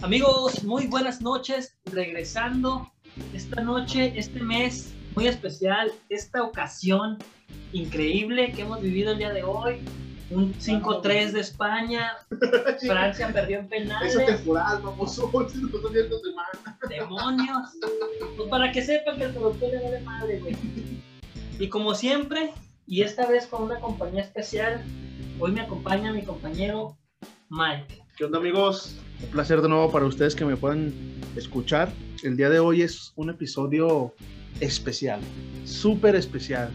Amigos, muy buenas noches. Regresando esta noche, este mes muy especial, esta ocasión increíble que hemos vivido el día de hoy. Un 5-3 de España. Francia perdió en penales. Esa temporada, semana. Demonios. Pues para que sepan que el productor le vale madre, güey. Y como siempre, y esta vez con una compañía especial, hoy me acompaña mi compañero Mike. ¿Qué onda, amigos? Un placer de nuevo para ustedes que me puedan escuchar. El día de hoy es un episodio especial, súper especial.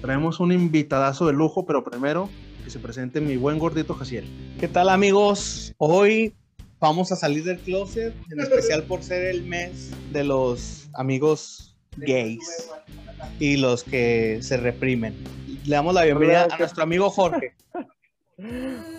Traemos un invitadazo de lujo, pero primero que se presente mi buen gordito Jaciel. ¿Qué tal amigos? Hoy vamos a salir del closet, en especial por ser el mes de los amigos gays y los que se reprimen. Le damos la bienvenida a nuestro amigo Jorge.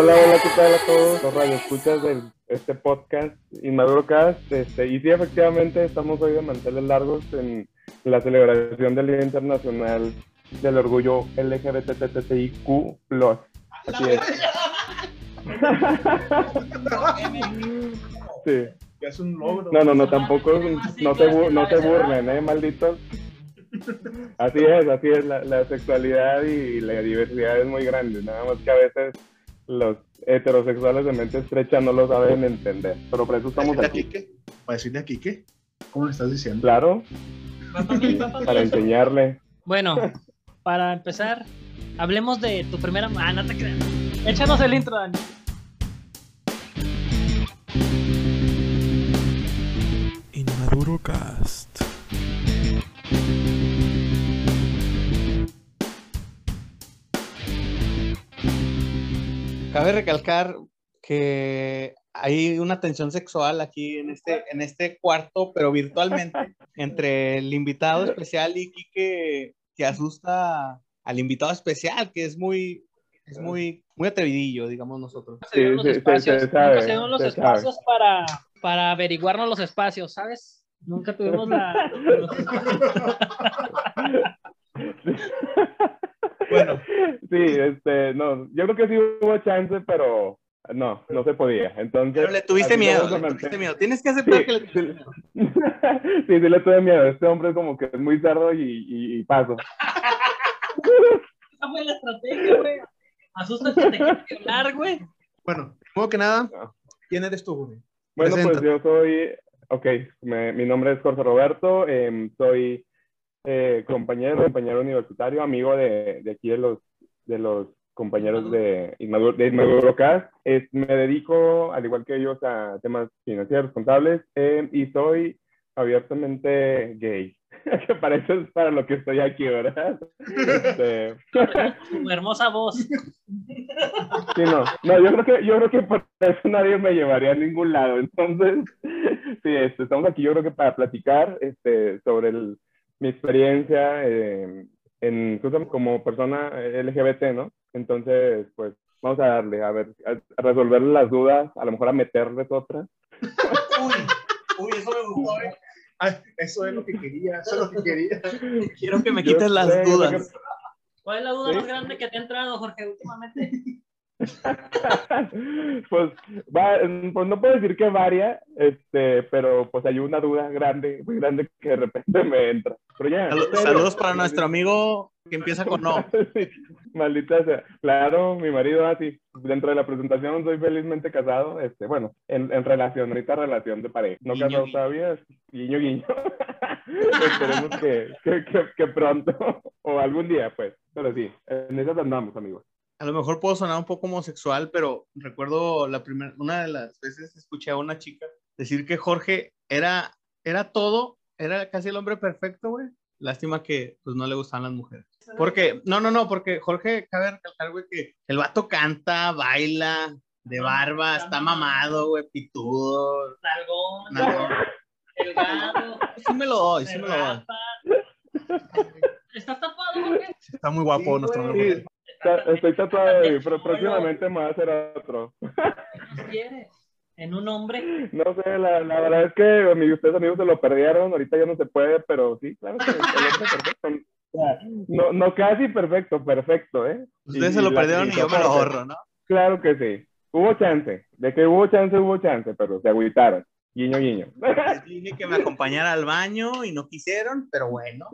Hola, hola, ¿qué tal a todos los radioescuchas de este podcast Inmaduro Cast? Este, y sí, efectivamente, estamos hoy de manteles largos en la celebración del Día Internacional del Orgullo LGBTTIQ+. Así es. sí. Es un logro. No, no, no, tampoco, no te, no te burlen, ¿eh, malditos? Así es, así es, la, la sexualidad y la diversidad es muy grande, nada más que a veces los heterosexuales de mente estrecha no lo saben entender, pero por eso estamos ¿Para aquí? ¿Para decirle a Quique? ¿Cómo le estás diciendo? claro, para enseñarle. Bueno, para empezar, hablemos de tu primera. Ah, no te creas. Échanos el intro, Dani. Inmaduro Cast. Cabe recalcar que hay una tensión sexual aquí en este, en este cuarto, pero virtualmente, entre el invitado especial y Quique, que asusta al invitado especial, que es muy, es muy, muy atrevidillo, digamos nosotros. Se dieron los Sí, sí, espacios, se sabe, nunca se dieron los se espacios para, para averiguarnos los espacios, ¿sabes? Nunca tuvimos la. Bueno. Sí, este, no, yo creo que sí hubo chance, pero no, no se podía. Entonces, Pero le tuviste miedo, le tuviste miedo. Tienes que aceptar Sí, que le tuviste sí. miedo. sí, sí le tuve miedo. Este hombre es como que es muy cerdo y, y, y paso. Esa fue la estrategia, güey. Asustas que te violar, güey. Bueno, primero que nada, No. ¿quién eres tú, güey? Bueno, pues yo soy, ok, me- mi nombre es Jorge Roberto, em, soy eh, compañero, compañero universitario, amigo de, de aquí de los, de los compañeros de Inmaduro, de Inmaduro Cast. Es- me dedico, al igual que ellos, a temas financieros, contables, em, y soy abiertamente gay. que para eso es para lo que estoy aquí, ¿verdad? Este, Tu hermosa voz. Sí, no, no, yo creo que, yo creo que por eso nadie me llevaría a ningún lado. Entonces, sí, este, estamos aquí yo creo que para platicar este, sobre el- mi experiencia eh, en, justamente como persona LGBT, ¿no? Entonces, pues, vamos a darle, a ver, a, resolver las dudas, a lo mejor a meterles otras. Uy, uy, eso me gustó. eh. Ay, eso es lo que quería, eso es lo que quería. Quiero que me Yo quites las dudas. que- ¿Cuál es la duda ¿Sí? más grande que te ha entrado, Jorge, últimamente? pues, va, pues no puedo decir que varia, este, pero pues hay una duda grande, muy grande que de repente me entra. Pero ya, Salu- en serio. Saludos para nuestro amigo que empieza con no. Maldita sea. Claro, mi marido así. Dentro de la presentación soy felizmente casado. Este, bueno, en, en relación, ahorita relación de pareja. No Guiño, casado guiño. todavía, guiño, guiño. Esperemos que, que, que, que pronto, o algún día, pues. Pero sí, en esas andamos, amigos. A lo mejor puedo sonar un poco homosexual, pero recuerdo la primera, una de las veces escuché a una chica decir que Jorge era, era todo, era casi el hombre perfecto, güey. Lástima que pues no le gustaban las mujeres. Porque, no, no, no, porque Jorge, cabe recalcar, güey, que el vato canta, baila, de barba, está mamado, güey, pitudo. Nalgón, nalgón. delgado, Sí me lo doy, sí me lo doy. ¿Estás tapado, Jorge? Está muy guapo Sí, nuestro güey. Estoy tatuado, y pero próximamente me voy a hacer otro. ¿Qué quieres? ¿En un hombre? No sé, la, la verdad es que mi, ustedes amigos se lo perdieron, ahorita ya no se puede, pero sí, claro que el hombre perfecto. No, no casi perfecto, perfecto, ¿eh? Ustedes Y- se lo perdieron y yo me lo ahorro, ¿no? claro que sí. Hubo chance. De que hubo chance, hubo chance, pero se agüitaron. Guiño, guiño. Les dije que me acompañara al baño y no quisieron, pero bueno.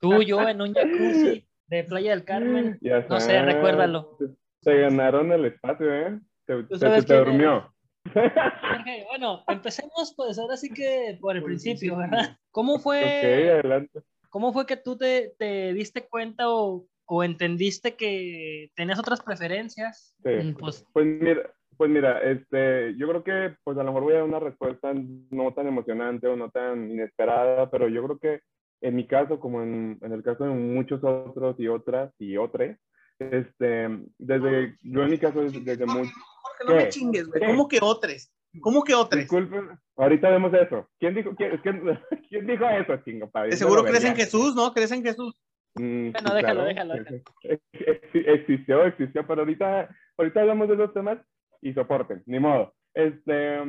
Tú, yo en un jacuzzi de Playa del Carmen. Ya No sé, recuérdalo. Se ganaron el espacio, ¿eh? Se, ¿Tú se- sabes se te durmió. Jorge, bueno, empecemos pues ahora sí que por el principio. ¿verdad? ¿Cómo fue, adelante. cómo fue que tú te, te diste cuenta o, o entendiste que tenías otras preferencias? Sí. Mm, Pues, Pues mira, pues mira, este, yo creo que pues a lo mejor voy a dar una respuesta no tan emocionante o no tan inesperada, pero yo creo que en mi caso, como en, en el caso de muchos otros y otras y otras, este, desde, yo en mi caso desde, desde muy, Jorge, no me ¿Qué? chingues, güey. ¿Cómo que otros? ¿Cómo que otros? disculpen, ahorita vemos eso. ¿Quién dijo, quién, quién- quién dijo eso, chingo? Irme seguro crees en. Jesús, ¿no? ¿Crees en Jesús? Mm, Bueno, déjalo, déjalo, Ex- ex- Existió, existió, pero ahorita, ahorita hablamos de esos temas y soporten, ni modo. Este,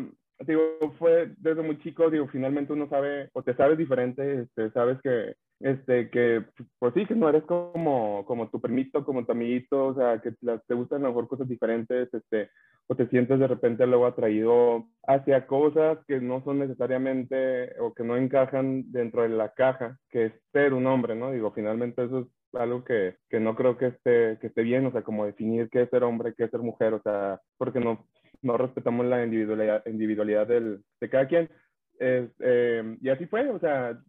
digo, fue desde muy chico, digo, finalmente uno sabe, o te sabes diferente, este, sabes que, este, que, pues sí, que no eres como, como tu primito, como tu amiguito, o sea, que te gustan a lo mejor cosas diferentes, este, o te sientes de repente luego atraído hacia cosas que no son necesariamente o que no encajan dentro de la caja que es ser un hombre, ¿no? Digo, finalmente eso es algo que, que no creo que esté, que esté bien, o sea, como definir qué es ser hombre, qué es ser mujer, o sea, porque no, no respetamos la individualidad, individualidad del, de cada quien. Es, eh, y así fue, o sea,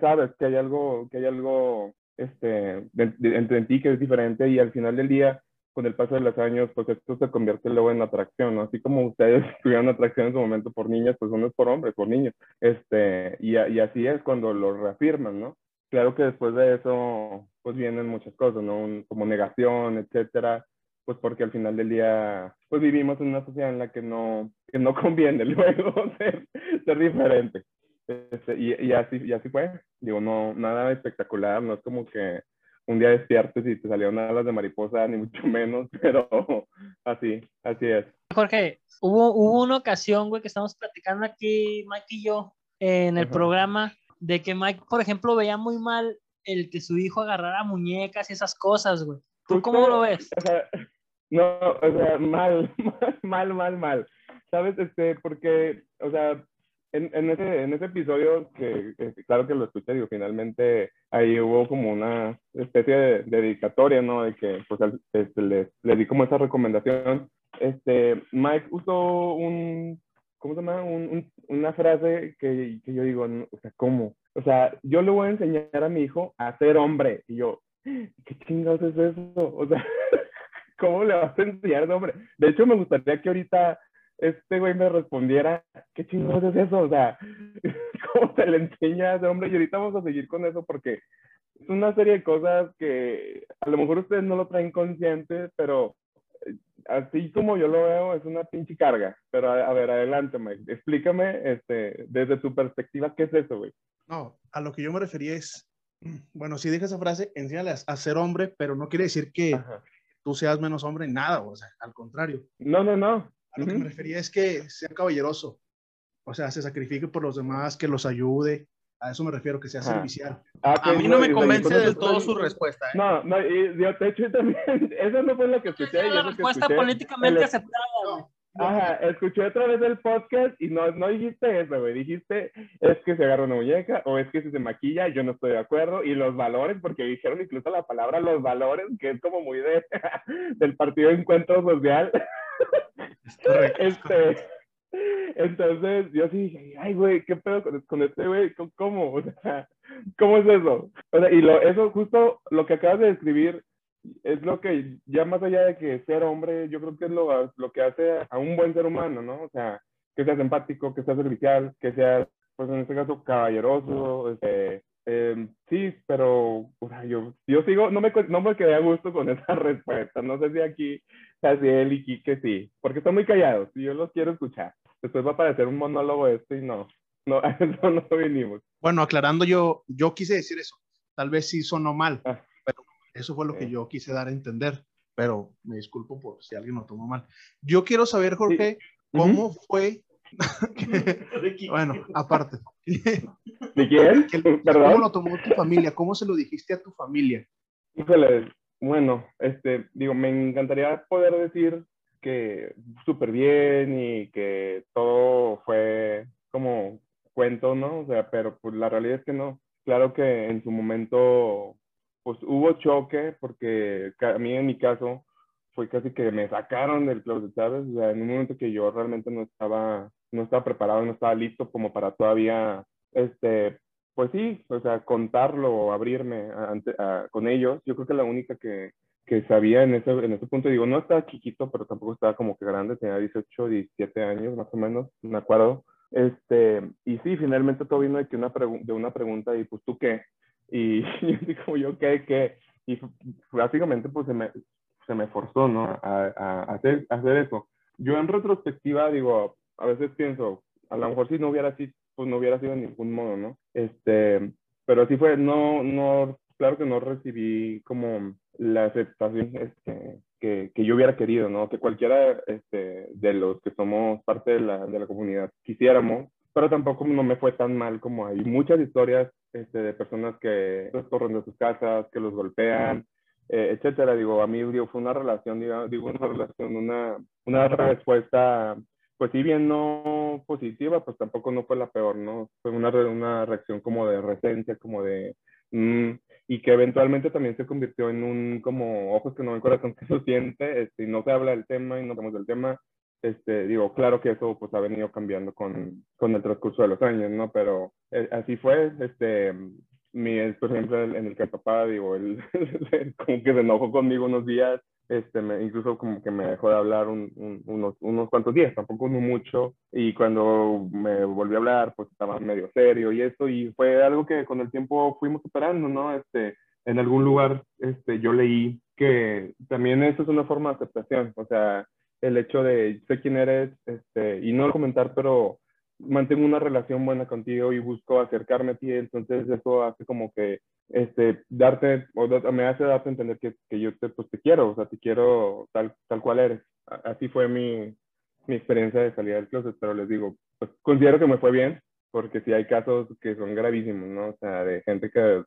sabes, que hay algo, que hay algo este, de- de- entre en ti que es diferente y al final del día, con el paso de los años, pues esto se convierte luego en atracción, ¿no? Así como ustedes tuvieron atracción en su momento por niñas, pues uno es por hombres, por niños. Este, y, y así es cuando lo reafirman, ¿no? Claro que después de eso, pues vienen muchas cosas, ¿no? Un- como negación, etcétera, pues porque al final del día, pues vivimos en una sociedad en la que no, que no conviene luego ser, ser diferente. Este, y, y así, y así fue. Digo, no, nada espectacular, no es como que un día despiertes y te salieron alas de mariposa, ni mucho menos, pero así, así es. Jorge, hubo, hubo una ocasión, güey, que estamos platicando aquí, Mike y yo, en el Ajá. programa, de que Mike, por ejemplo, veía muy mal el que su hijo agarrara muñecas y esas cosas, güey. ¿Tú Justo, cómo lo ves? O sea, no, o sea, mal, mal, mal, mal. ¿Sabes? Este, porque, o sea, en, en, ese, en ese episodio, que, claro que lo escuché, digo, finalmente ahí hubo como una especie de, de dedicatoria, ¿no? De que, pues, este, le, le di como esa recomendación. Este, Mike usó un, ¿cómo se llama? Un- un- una frase que, que yo digo, o sea, ¿cómo? O sea, yo le voy a enseñar a mi hijo a ser hombre. Y yo, ¿qué chingados es eso? O sea, ¿cómo le vas a enseñar de hombre? De hecho, me gustaría que ahorita este güey me respondiera, ¿qué chingados es eso? O sea, ¿cómo se le enseña de hombre? Y ahorita vamos a seguir con eso porque es una serie de cosas que a lo mejor ustedes no lo traen consciente, pero eh, así como yo lo veo, es una pinche carga. Pero a, a ver, adelante, Mike. Explícame este, desde tu perspectiva, ¿qué es eso, güey? No, a lo que yo me refería es, bueno, si deja esa frase, enséñale a, a ser hombre, pero no quiere decir que Ajá. Tú seas menos hombre en nada, o sea, al contrario. No, no, no. A lo que Ujú. me refería es que sea caballeroso, o sea, se sacrifique por los demás, que los ayude, a eso me refiero, que sea Ajá. servicial. Ah, A ok, mí no me y- y convence del todo estoy- su respuesta. ¿eh? No, no, y yo te hecho también, eso no fue lo que escuché. Esa es la que respuesta escuché, políticamente el- aceptada, güey. Ajá, escuché otra vez el podcast y no, no dijiste eso, güey. Dijiste, es que se agarra una muñeca o es que si se maquilla, yo no estoy de acuerdo. Y los valores, porque dijeron incluso la palabra los valores, que es como muy de, del partido Encuentro Social. este, entonces, yo sí dije, ay, güey, ¿qué pedo con, con este güey? ¿Cómo- ¿Cómo? O sea, ¿cómo es eso? O sea, y lo, eso justo lo que acabas de describir es lo que, ya más allá de que ser hombre, yo creo que es lo, lo que hace a un buen ser humano, ¿no? O sea, que seas empático, que seas servicial, que seas, pues en este caso, caballeroso, este, eh, sí, pero o sea, yo, yo sigo, no me, no me quedé a gusto con esa respuesta. No sé si aquí, Jaciel y Quique sí, porque están muy callados y yo los quiero escuchar. Después va a parecer un monólogo este y no, no, eso no vinimos. Bueno, aclarando yo, yo quise decir eso, tal vez sí sonó mal, Ah. Eso fue lo que yo quise dar a entender, pero me disculpo por si alguien lo tomó mal. Yo quiero saber, Jorge, ¿cómo fue? bueno, aparte, ¿De quién? ¿cómo lo tomó tu familia? ¿Cómo se lo dijiste a tu familia? Híjole, bueno, este, digo, me encantaría poder decir que súper bien y que todo fue como cuento, ¿no? O sea, pero pues la realidad es que no. Claro que en su momento, pues hubo choque, porque a mí en mi caso fue casi que me sacaron del closet, ¿sabes? O sea, en un momento que yo realmente no estaba, no estaba preparado, no estaba listo como para todavía, este, pues sí, o sea, contarlo o abrirme ante, con ellos. Yo creo que la única que, que sabía en ese, en ese punto, digo, no estaba chiquito, pero tampoco estaba como que grande, tenía 18, 17 años más o menos, me acuerdo. Este, y sí, finalmente todo vino de, que una, de una pregunta y pues tú qué. Y yo digo, yo qué, qué. Y básicamente pues se me, se me forzó, ¿no? A, a, hacer, hacer eso. Yo en retrospectiva digo, a veces pienso, a lo mejor si no hubiera sido, pues no hubiera sido de ningún modo, ¿no? Este, pero así fue, no, no, claro que no recibí como la aceptación este, que, que, yo hubiera querido, ¿no? Que cualquiera este, de los que somos parte de la, de la comunidad quisiéramos, pero tampoco no me fue tan mal como hay muchas historias este, de personas que los corren de sus casas, que los golpean, eh, etcétera. Digo, a mí digo, fue una relación, digo, una relación, una, una respuesta, pues si bien no positiva, pues tampoco no fue la peor, ¿no? Fue una, una reacción como de recencia, como de... Mm, y que eventualmente también se convirtió en un como ojos que no ven corazón que lo siente, este, y no se habla del tema y no hablamos del tema, este, digo, claro que eso pues ha venido cambiando con, con el transcurso de los años, ¿no? Pero eh, así fue, este, mi, por ejemplo, en el que el papá, digo, él como que se enojó conmigo unos días, este, me, incluso como que me dejó de hablar un, unos, unos cuantos días, tampoco no mucho, y cuando me volvió a hablar, pues estaba medio serio y eso, y fue algo que con el tiempo fuimos superando, ¿no? Este, en algún lugar, este, yo leí que también eso es una forma de aceptación, o sea, el hecho de sé quién eres, este, y no comentar, pero mantengo una relación buena contigo y busco acercarme a ti, entonces eso hace como que este, darte, o me hace darte a entender que, que yo te, pues, te quiero, o sea, te quiero tal, tal cual eres. Así fue mi, mi experiencia de salida del closet, pero les digo, pues considero que me fue bien, porque sí hay casos que son gravísimos, ¿no? O sea, de gente que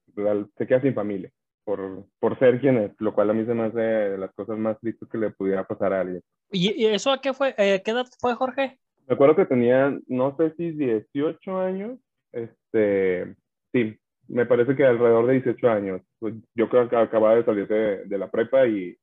se queda sin familia por, por ser quien es, lo cual a mí se me hace de las cosas más tristes que le pudiera pasar a alguien. ¿Y, eso a qué fue? Eh, ¿Qué edad fue, Jorge? Me acuerdo que tenía, no sé si 18 años, este, sí, me parece que alrededor de 18 años. Pues, yo creo que acababa de salir de, de la prepa y,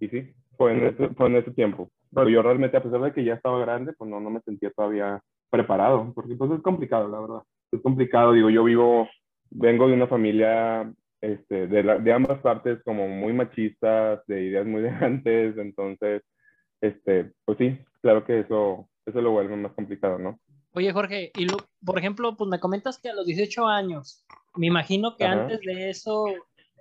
y sí, fue en, ese, fue en ese tiempo. Pero yo realmente, a pesar de que ya estaba grande, pues no, no me sentía todavía preparado, porque pues es complicado, la verdad. Es complicado, digo, yo vivo, vengo de una familia este, de, la, de ambas partes como muy machistas, de ideas muy de antes, entonces, este, pues sí, claro que eso eso lo vuelve más complicado, ¿no? Oye, Jorge, y por ejemplo, pues me comentas que a los 18 años, me imagino que antes de eso,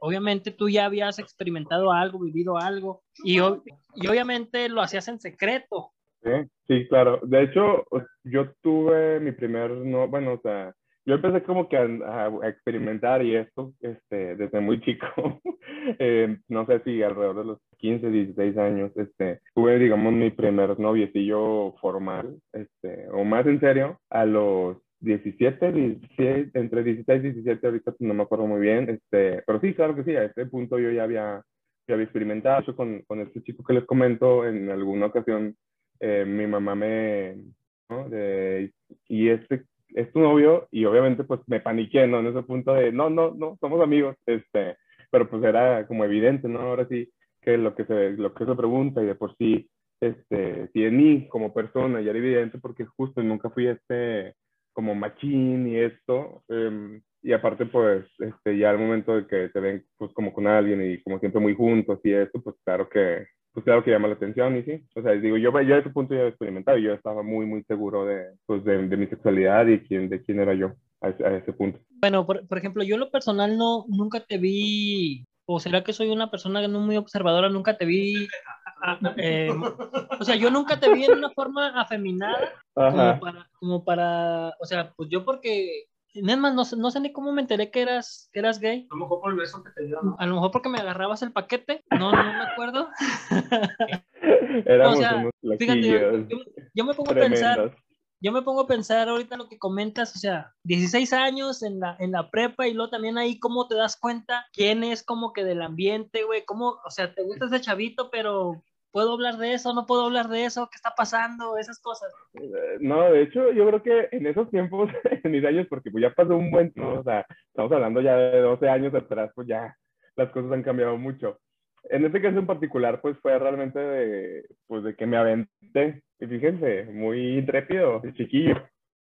obviamente tú ya habías experimentado algo, vivido algo, y, y obviamente lo hacías en secreto. Sí, sí, claro. De hecho, yo tuve mi primer, no, bueno, o sea, yo empecé como que a, experimentar y esto este, desde muy chico. Eh, no sé si alrededor de los 15, 16 años, este, tuve, digamos, mi primer noviecillo formal, este, o más en serio, a los 17, 16, entre 16 y 17, ahorita no me acuerdo muy bien, este, pero sí, claro que sí, a este punto yo ya había, ya había experimentado eso con, con este chico que les comento, en alguna ocasión eh, mi mamá me, ¿no? de, y este es tu novio y obviamente pues me paniqué, ¿no? En ese punto de, no, no, no, somos amigos, este, pero pues era como evidente, ¿no? Ahora sí que lo que se, lo que se pregunta y de por sí, este, si en mí como persona ya era evidente porque justo nunca fui este como machín y esto, em, y aparte pues este, ya al momento de que se ven pues como con alguien y como siempre muy juntos y esto, pues claro que pues claro que llama la atención y sí, o sea, digo, yo, yo a ese punto ya he experimentado y yo estaba muy, muy seguro de, pues, de, de mi sexualidad y quién, de quién era yo a ese, a ese punto. Bueno, por, por, ejemplo, yo en lo personal no, nunca te vi, o será que soy una persona no muy observadora, nunca te vi, eh, o sea, yo nunca te vi en una forma afeminada, como para, como para, o sea, pues yo porque es más, no, no, sé ni cómo me enteré que eras, que eras gay. A lo mejor por el beso que te dieron. A lo mejor porque me agarrabas el paquete. No, no me acuerdo. Éramos o sea, fíjate, yo, yo, me pongo a pensar, yo me pongo a pensar ahorita lo que comentas, o sea, 16 años en la, en la prepa y luego también ahí cómo te das cuenta quién es como que del ambiente, güey, cómo, o sea, te gusta ese chavito, pero ¿Puedo hablar de eso? ¿No puedo hablar de eso? ¿Qué está pasando? Esas cosas. Eh, No, de hecho, yo creo que en esos tiempos, en mis años, porque pues ya pasó un buen tiempo, o sea, estamos hablando ya de 12 años atrás, pues ya las cosas han cambiado mucho. En este caso en particular, pues fue realmente de, pues de que me aventé, y fíjense, muy intrépido, chiquillo.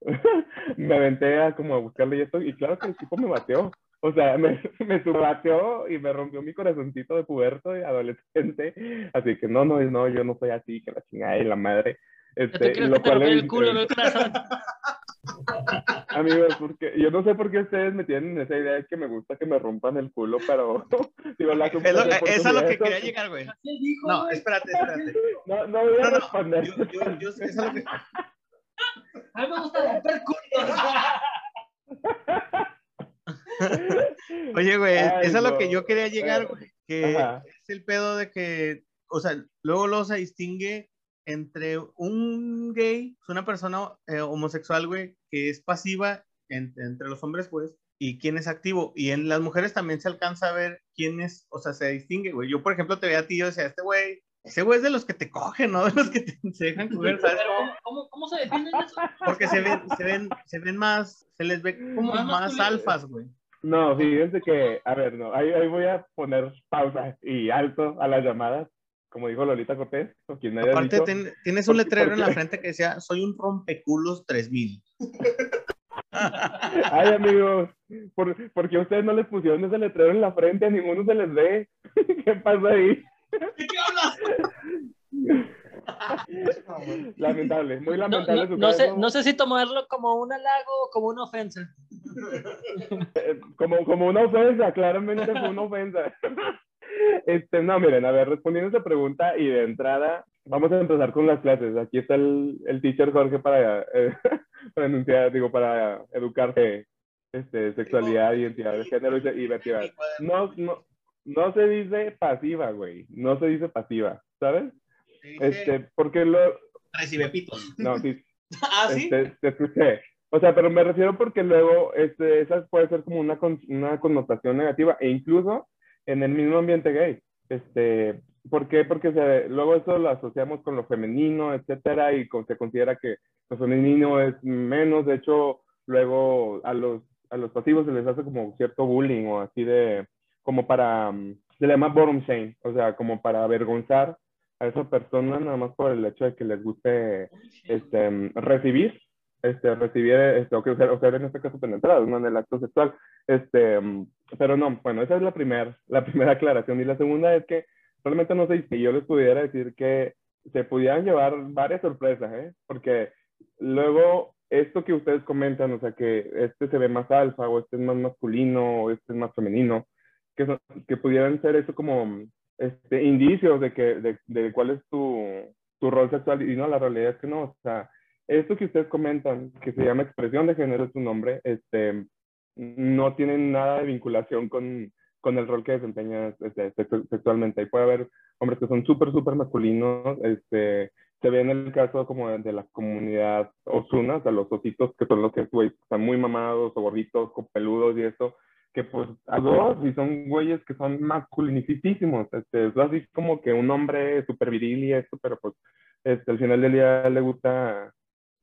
me aventé a como a buscarle y esto, y claro que el tipo me bateó. O sea, me, me subbateó y me rompió mi corazoncito de puberto y adolescente. Así que no, no, no, yo no soy así, que la chingada y la madre. Yo Este, te creo lo que te cual el culo, no el corazón. Amigos, porque yo no sé por qué ustedes me tienen esa idea de que me gusta que me rompan el culo, pero digo, la Es lo- eso es lo que quería llegar, güey. No, espérate, espérate. No, no voy a No, no, responder. yo, yo, yo, eso es lo que... A mí me gusta romper culos. Oye, güey, Ay, eso es lo que yo quería llegar, güey. Que Ajá. es el pedo de que, o sea, luego, luego se distingue entre un gay, una persona eh, homosexual, güey, que es pasiva en- entre los hombres, pues, y quién es activo. Y en las mujeres también se alcanza a ver quién es, o sea, se distingue, güey. Yo, por ejemplo, te veía a ti, yo decía, este güey, ese güey es de los que te cogen, ¿no? De los que te- se dejan coger, ¿sabes? Pero, ¿cómo, cómo, cómo se definen eso? Porque se ven, se ven, se ven más, se les ve como Más alfas, güey. No, fíjense que, a ver, no, ahí, ahí voy a poner pausa y alto a las llamadas, como dijo Lolita Cortés, o quien me haya Aparte, dicho. ten- tienes un ¿Por qué- letrero en la frente que decía, soy un rompeculos 3000. Ay, amigos, ¿por, ¿por qué a ustedes no les pusieron ese letrero en la frente? A ninguno se les ve. ¿Qué pasa ahí? ¿De qué hablas? Lamentable, muy No, lamentable no, su no sé, no sé si tomarlo como un halago o como una ofensa. Eh, como, como una ofensa, claramente fue una ofensa. Este, no, miren, a ver, respondiendo a esa pregunta y de entrada, vamos a empezar con las clases. Aquí está el, el teacher Jorge para, eh, para enunciar, digo, para educarte este, sexualidad, identidad de género y, identidad. No, no, no se dice pasiva, güey. No se dice pasiva, ¿sabes? Este, porque lo... Recibe pitos. No, sí, ¿Ah, sí? este, te escuché. O sea, pero me refiero porque luego este, esa puede ser como una, con- una connotación negativa e incluso en el mismo ambiente gay. Este, ¿Por qué? Porque se- luego eso lo asociamos con lo femenino, etcétera, y con- se considera que lo femenino es menos. De hecho, luego a los, a los pasivos se les hace como cierto bullying o así de, como para, mm, se le llama bottom shame, o sea, como para avergonzar a esa persona nada más por el hecho de que les guste este, recibir, este, recibir, este, o que o ser en este caso penetrados, ¿no? En el acto sexual. Este, pero no, bueno, esa es la primera, la primera aclaración. Y la segunda es que realmente no sé si yo les pudiera decir que se pudieran llevar varias sorpresas, ¿eh? Porque luego esto que ustedes comentan, o sea, que este se ve más alfa, o este es más masculino, o este es más femenino, que, que pudieran ser eso como este, indicios de, que, de, de cuál es tu, tu rol sexual, y no, la realidad es que no, o sea, esto que ustedes comentan, que se llama expresión de género, es su nombre, este, no tienen nada de vinculación con, con el rol que desempeñas este, sexu- sexualmente. Ahí puede haber hombres que son súper, súper masculinos, este, se ve en el caso como de, la comunidad osuna, o sea, los ositos que son los que están muy mamados o gorditos, con peludos y eso, que pues a dos y son güeyes que son masculinicísimos, este, es así como que un hombre súper viril y esto, pero pues este, al final del día le gusta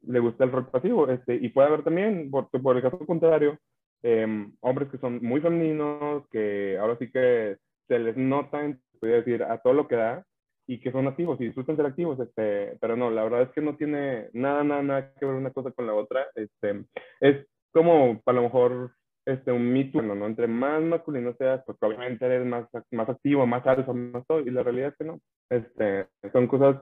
le gusta el rol pasivo, este, y puede haber también, por, por el caso contrario, em, hombres que son muy femeninos, que ahora sí que se les nota, podría decir, a todo lo que da, y que son activos y disfrutan ser activos, este, pero no, la verdad es que no tiene nada, nada, nada que ver una cosa con la otra, este, es como a lo mejor este, un mito, bueno, ¿no? Entre más masculino seas, pues obviamente eres más, más activo, más alfa, más todo, y la realidad es que no, este, son cosas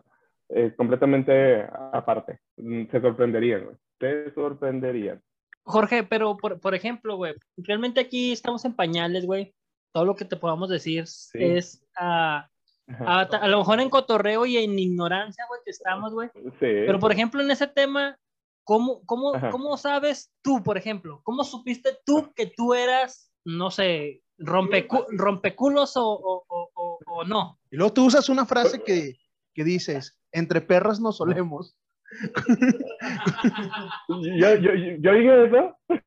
eh, completamente aparte, Mm, se sorprenderían, güey. se sorprenderían. Jorge, pero por, por ejemplo, güey, realmente aquí estamos en pañales, güey. Todo lo que te podamos decir es ah, Ajá. a, a lo mejor en cotorreo y en ignorancia, güey, que estamos, güey. Sí. Pero por ejemplo, en ese tema, ¿cómo, cómo, cómo sabes tú, por ejemplo? ¿Cómo supiste tú que tú eras, no sé, rompecu- rompeculos o, o, o, o- o no? Y luego tú usas una frase que, que dices, entre perras nos solemos. yo, yo, yo, yo dije eso,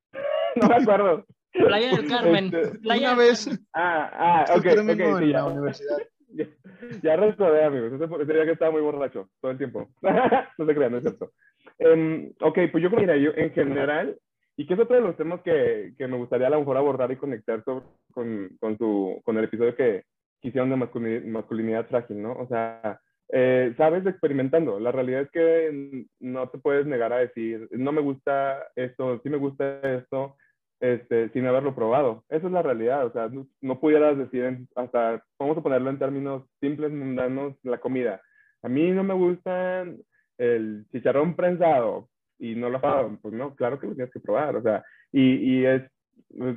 no me acuerdo. Playa del Carmen. Este, Playa Una vez, Ah, ah, ok, término ok, sí, en ya. la universidad. ya recordé, amigos. Ese, ese día que estaba muy borracho todo el tiempo. no se crean, no es cierto. Em, ok, pues yo creo que en general, y que es otro de los temas que, que me gustaría a lo mejor abordar y conectar sobre- con, con, su, con el episodio que, que hicieron de masculini- masculinidad frágil, ¿no? O sea, eh, sabes experimentando. La realidad es que no te puedes negar a decir, no me gusta esto, sí me gusta esto, este, sin haberlo probado. Esa es la realidad. O sea, no, pudieras decir hasta, vamos a ponerlo en términos simples, mundanos, la comida. A mí no me gusta el chicharrón prensado y no lo probado. Pues no, claro que lo tienes que probar. O sea, y, y es,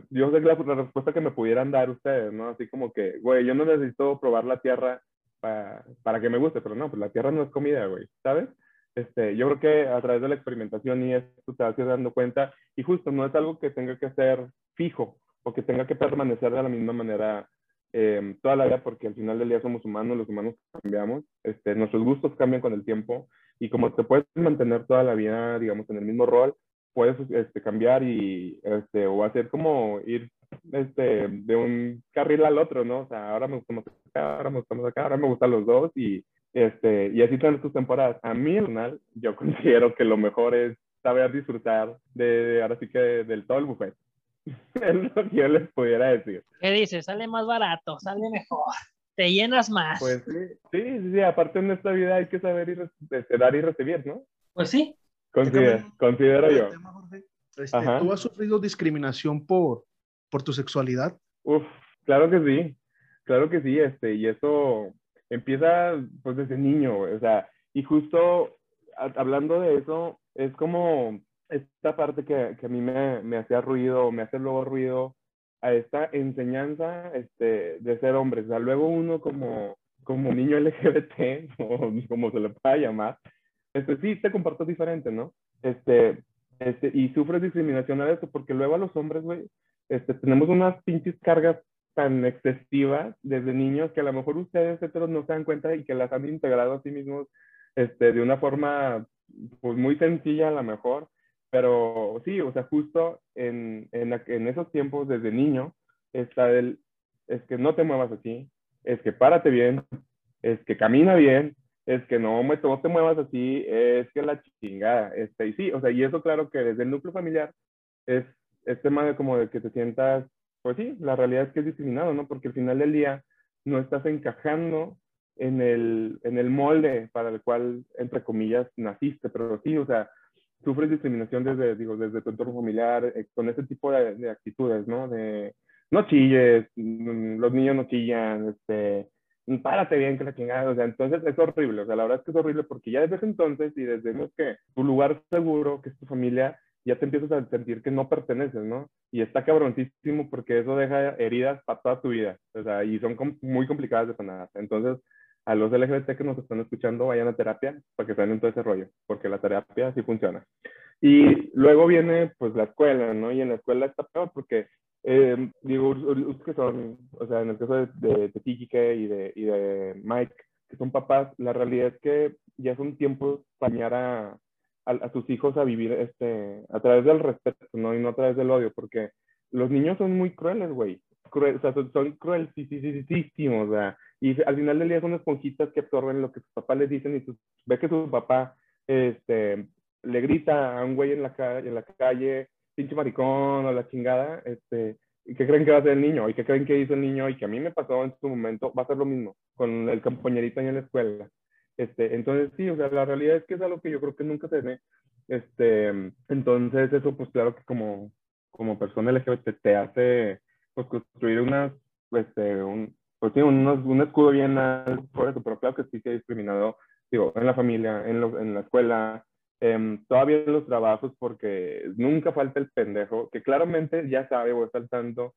yo sé la, la respuesta que me pudieran dar ustedes, ¿no? Así como que, güey, yo no necesito probar la tierra para, para que me guste, pero no, pues la tierra no es comida, güey, ¿sabes? Este, yo creo que a través de la experimentación y esto te vas a ir dando cuenta y justo no es algo que tenga que ser fijo o que tenga que permanecer de la misma manera eh, toda la vida porque al final del día somos humanos, los humanos cambiamos, este, nuestros gustos cambian con el tiempo y como te puedes mantener toda la vida, digamos, en el mismo rol, puedes este, cambiar y, este, o hacer como ir este, de un carril al otro, ¿no? O sea, ahora me gusta más acá, ahora me gusta más acá, ahora me gustan los dos y, este, y así tener tus temporadas. A mí, personal, yo considero que lo mejor es saber disfrutar de, de- ahora sí que de- del todo el buffet. es lo que yo les pudiera decir. ¿Qué dices? Sale más barato, sale mejor, te llenas más. Pues sí, sí, sí, sí, aparte en esta vida hay que saber y este, dar y recibir, ¿no? Pues sí, Considero, Déjame- considero yo. tema, Jorge, este. ¿Tú has sufrido discriminación por, por tu sexualidad? Uf, claro que sí, claro que sí, este, y eso empieza pues desde niño, o sea, y justo hablando de eso, es como esta parte que, que a mí me, me hacía ruido, me hace luego ruido a esta enseñanza este, de ser hombre, o sea, luego uno como, como niño LGBT, o como se le pueda llamar, este, sí te comportas diferente, ¿no? Este, este, y sufres discriminación a eso, porque luego a los hombres, güey, este, tenemos unas pinches cargas tan excesivas desde niños que a lo mejor ustedes heteros no se dan cuenta y que las han integrado a sí mismos este, de una forma pues muy sencilla a lo mejor, pero sí, o sea, justo en, en, en esos tiempos desde niño está el, es que no te muevas así, es que párate bien, es que camina bien, es que no, no te muevas así, es que la chingada, este, y sí, o sea, y eso claro que desde el núcleo familiar es, es tema de como de que te sientas, pues sí, la realidad es que es discriminado, ¿no? Porque al final del día no estás encajando en el, en el molde para el cual, entre comillas, naciste, pero sí, o sea, sufres discriminación desde, digo, desde tu entorno familiar, eh, con ese tipo de, de actitudes, ¿no? De, no chilles, mm, los niños no chillan, este, párate bien que la chingada, o sea, entonces es horrible, o sea, la verdad es que es horrible porque ya desde entonces y desde que tu lugar seguro, que es tu familia, ya te empiezas a sentir que no perteneces, ¿no? Y está cabroncísimo porque eso deja heridas para toda tu vida, o sea, y son com- muy complicadas de sanar. Entonces, a los LGBT que nos están escuchando, vayan a terapia para que salgan todo ese rollo, porque la terapia sí funciona. Y luego viene, pues, la escuela, ¿no? Y en la escuela está peor porque, eh, digo, que son, o sea, en el caso de, de, de y de, y de Mike, que son papás, la realidad es que ya son tiempos para a, a, a sus hijos a vivir este, a través del respeto, ¿no? Y no a través del odio, porque los niños son muy crueles, güey. Cruel, o sea, son, son cruelísimos, o sea, y al final del día son esponjitas que absorben lo que sus papás les dicen y ve que su papá este, le grita a un güey en la, en la calle, pinche maricón o la chingada, este, ¿y qué creen que va a hacer el niño? ¿Y qué creen que hizo el niño? Y que a mí me pasó en su momento, va a ser lo mismo con el compañerito en la escuela. Este, entonces, sí, o sea, la realidad es que es algo que yo creo que nunca se ve. Este, entonces, eso, pues claro que como, como persona LGBT te hace pues, construir una, este, un, pues, sí, unos- un escudo bien alto por eso, pero claro que sí se ha discriminado, digo, en la familia, en, lo- en la escuela, em, todavía en los trabajos, porque nunca falta el pendejo, que claramente ya sabe o está al tanto,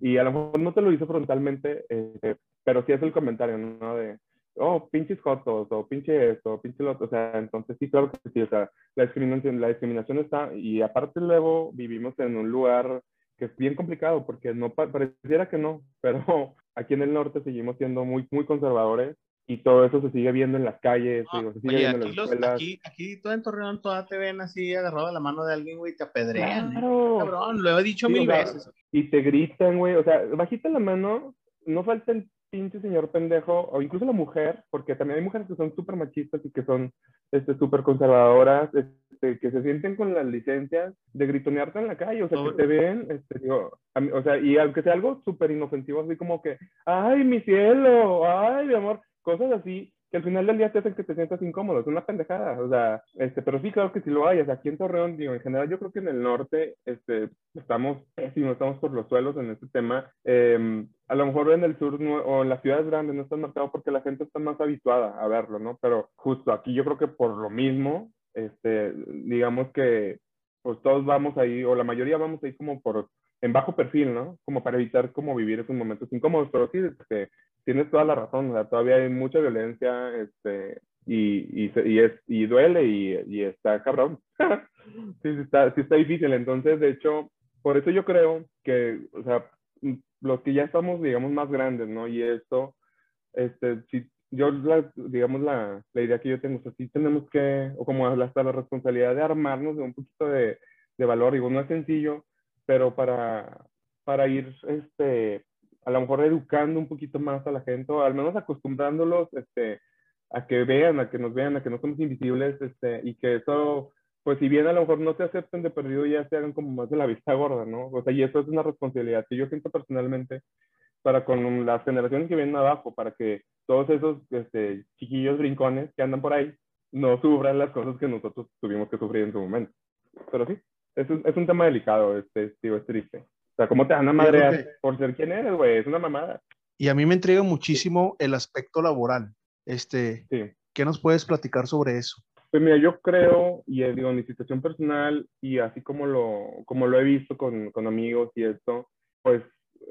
y a lo mejor no te lo hizo frontalmente, eh, pero sí es el comentario, ¿no? De, oh, pinches jotos, o pinche esto, pinche lo otro, o sea, entonces sí, claro que sí, o sea, la discriminación, la discriminación está, y aparte luego vivimos en un lugar que es bien complicado, porque no pa- pareciera que no, pero aquí en el norte seguimos siendo muy, muy conservadores, y todo eso se sigue viendo en las calles, No, digo, se sigue oye, viendo en aquí, las los, escuelas. aquí, aquí todo en Torreón, toda te ven así agarrado de la mano de alguien, güey, te apedrean. ¿eh? Claro. Cabrón, lo he dicho Sí, mil o sea, veces. Y te gritan, güey, o sea, bajita la mano, no falta el pinche señor pendejo, o incluso la mujer, porque también hay mujeres que son súper machistas y que son este, súper conservadoras, este, que se sienten con las licencias de gritonearte en la calle, o sea, que te ven, este, digo, mí- o sea, y aunque sea algo súper inofensivo, así como que, ay, mi cielo, ay, mi amor, cosas así, que al final del día te hacen que te sientas incómodo, es una pendejada, o sea, este, pero sí, claro que si lo hay, o sea, aquí en Torreón, digo, en general yo creo que en el norte, este, estamos pésimos, estamos por los suelos en este tema, eh, a lo mejor en el sur no- o en las ciudades grandes no está marcado porque la gente está más habituada a verlo, ¿no? Pero justo aquí yo creo que por lo mismo, este, digamos que pues todos vamos ahí, o la mayoría vamos ahí como por, en bajo perfil, ¿no? Como para evitar como vivir esos momentos incómodos, pero sí, este, tienes toda la razón, o sea, todavía hay mucha violencia, este, y, y, y es, y duele y, y está cabrón. sí, sí está, sí está difícil, entonces, de hecho, por eso yo creo que, o sea, los que ya estamos, digamos, más grandes, ¿no? Y esto, este, si yo, la, digamos, la, la idea que yo tengo, o sea, sí tenemos que, o como hasta la responsabilidad de armarnos de un poquito de, de valor, digo, no es sencillo, pero para, para ir, este, a lo mejor educando un poquito más a la gente, o al menos acostumbrándolos, este, a que vean, a que nos vean, a que no somos invisibles, este, y que eso, pues si bien a lo mejor no se acepten de perdido, ya se hagan como más de la vista gorda, ¿no? O sea, y eso es una responsabilidad que yo siento personalmente para con las generaciones que vienen abajo, para que todos esos este, chiquillos brincones que andan por ahí no sufran las cosas que nosotros tuvimos que sufrir en su momento. Pero sí, es un, es un tema delicado, este, tío, es triste. O sea, ¿cómo te van a Yo madrear que- por ser quien eres, güey? Es una mamada. Y a mí me intriga muchísimo el aspecto laboral. Este, Sí. ¿qué nos puedes platicar sobre eso? Pues mira, yo creo, y eh, digo, mi situación personal, y así como lo, como lo he visto con, con amigos y esto, pues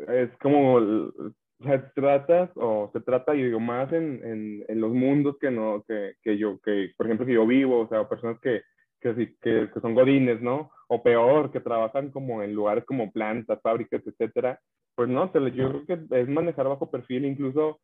es como, o sea, tratas, o se trata, y digo, más en, en, en los mundos que no, que, que yo, que, por ejemplo, que yo vivo, o sea, personas que, que, que, que son godines, ¿no? O peor, que trabajan como en lugares como plantas, fábricas, etcétera. Pues no, se le- yo creo que es manejar bajo perfil, incluso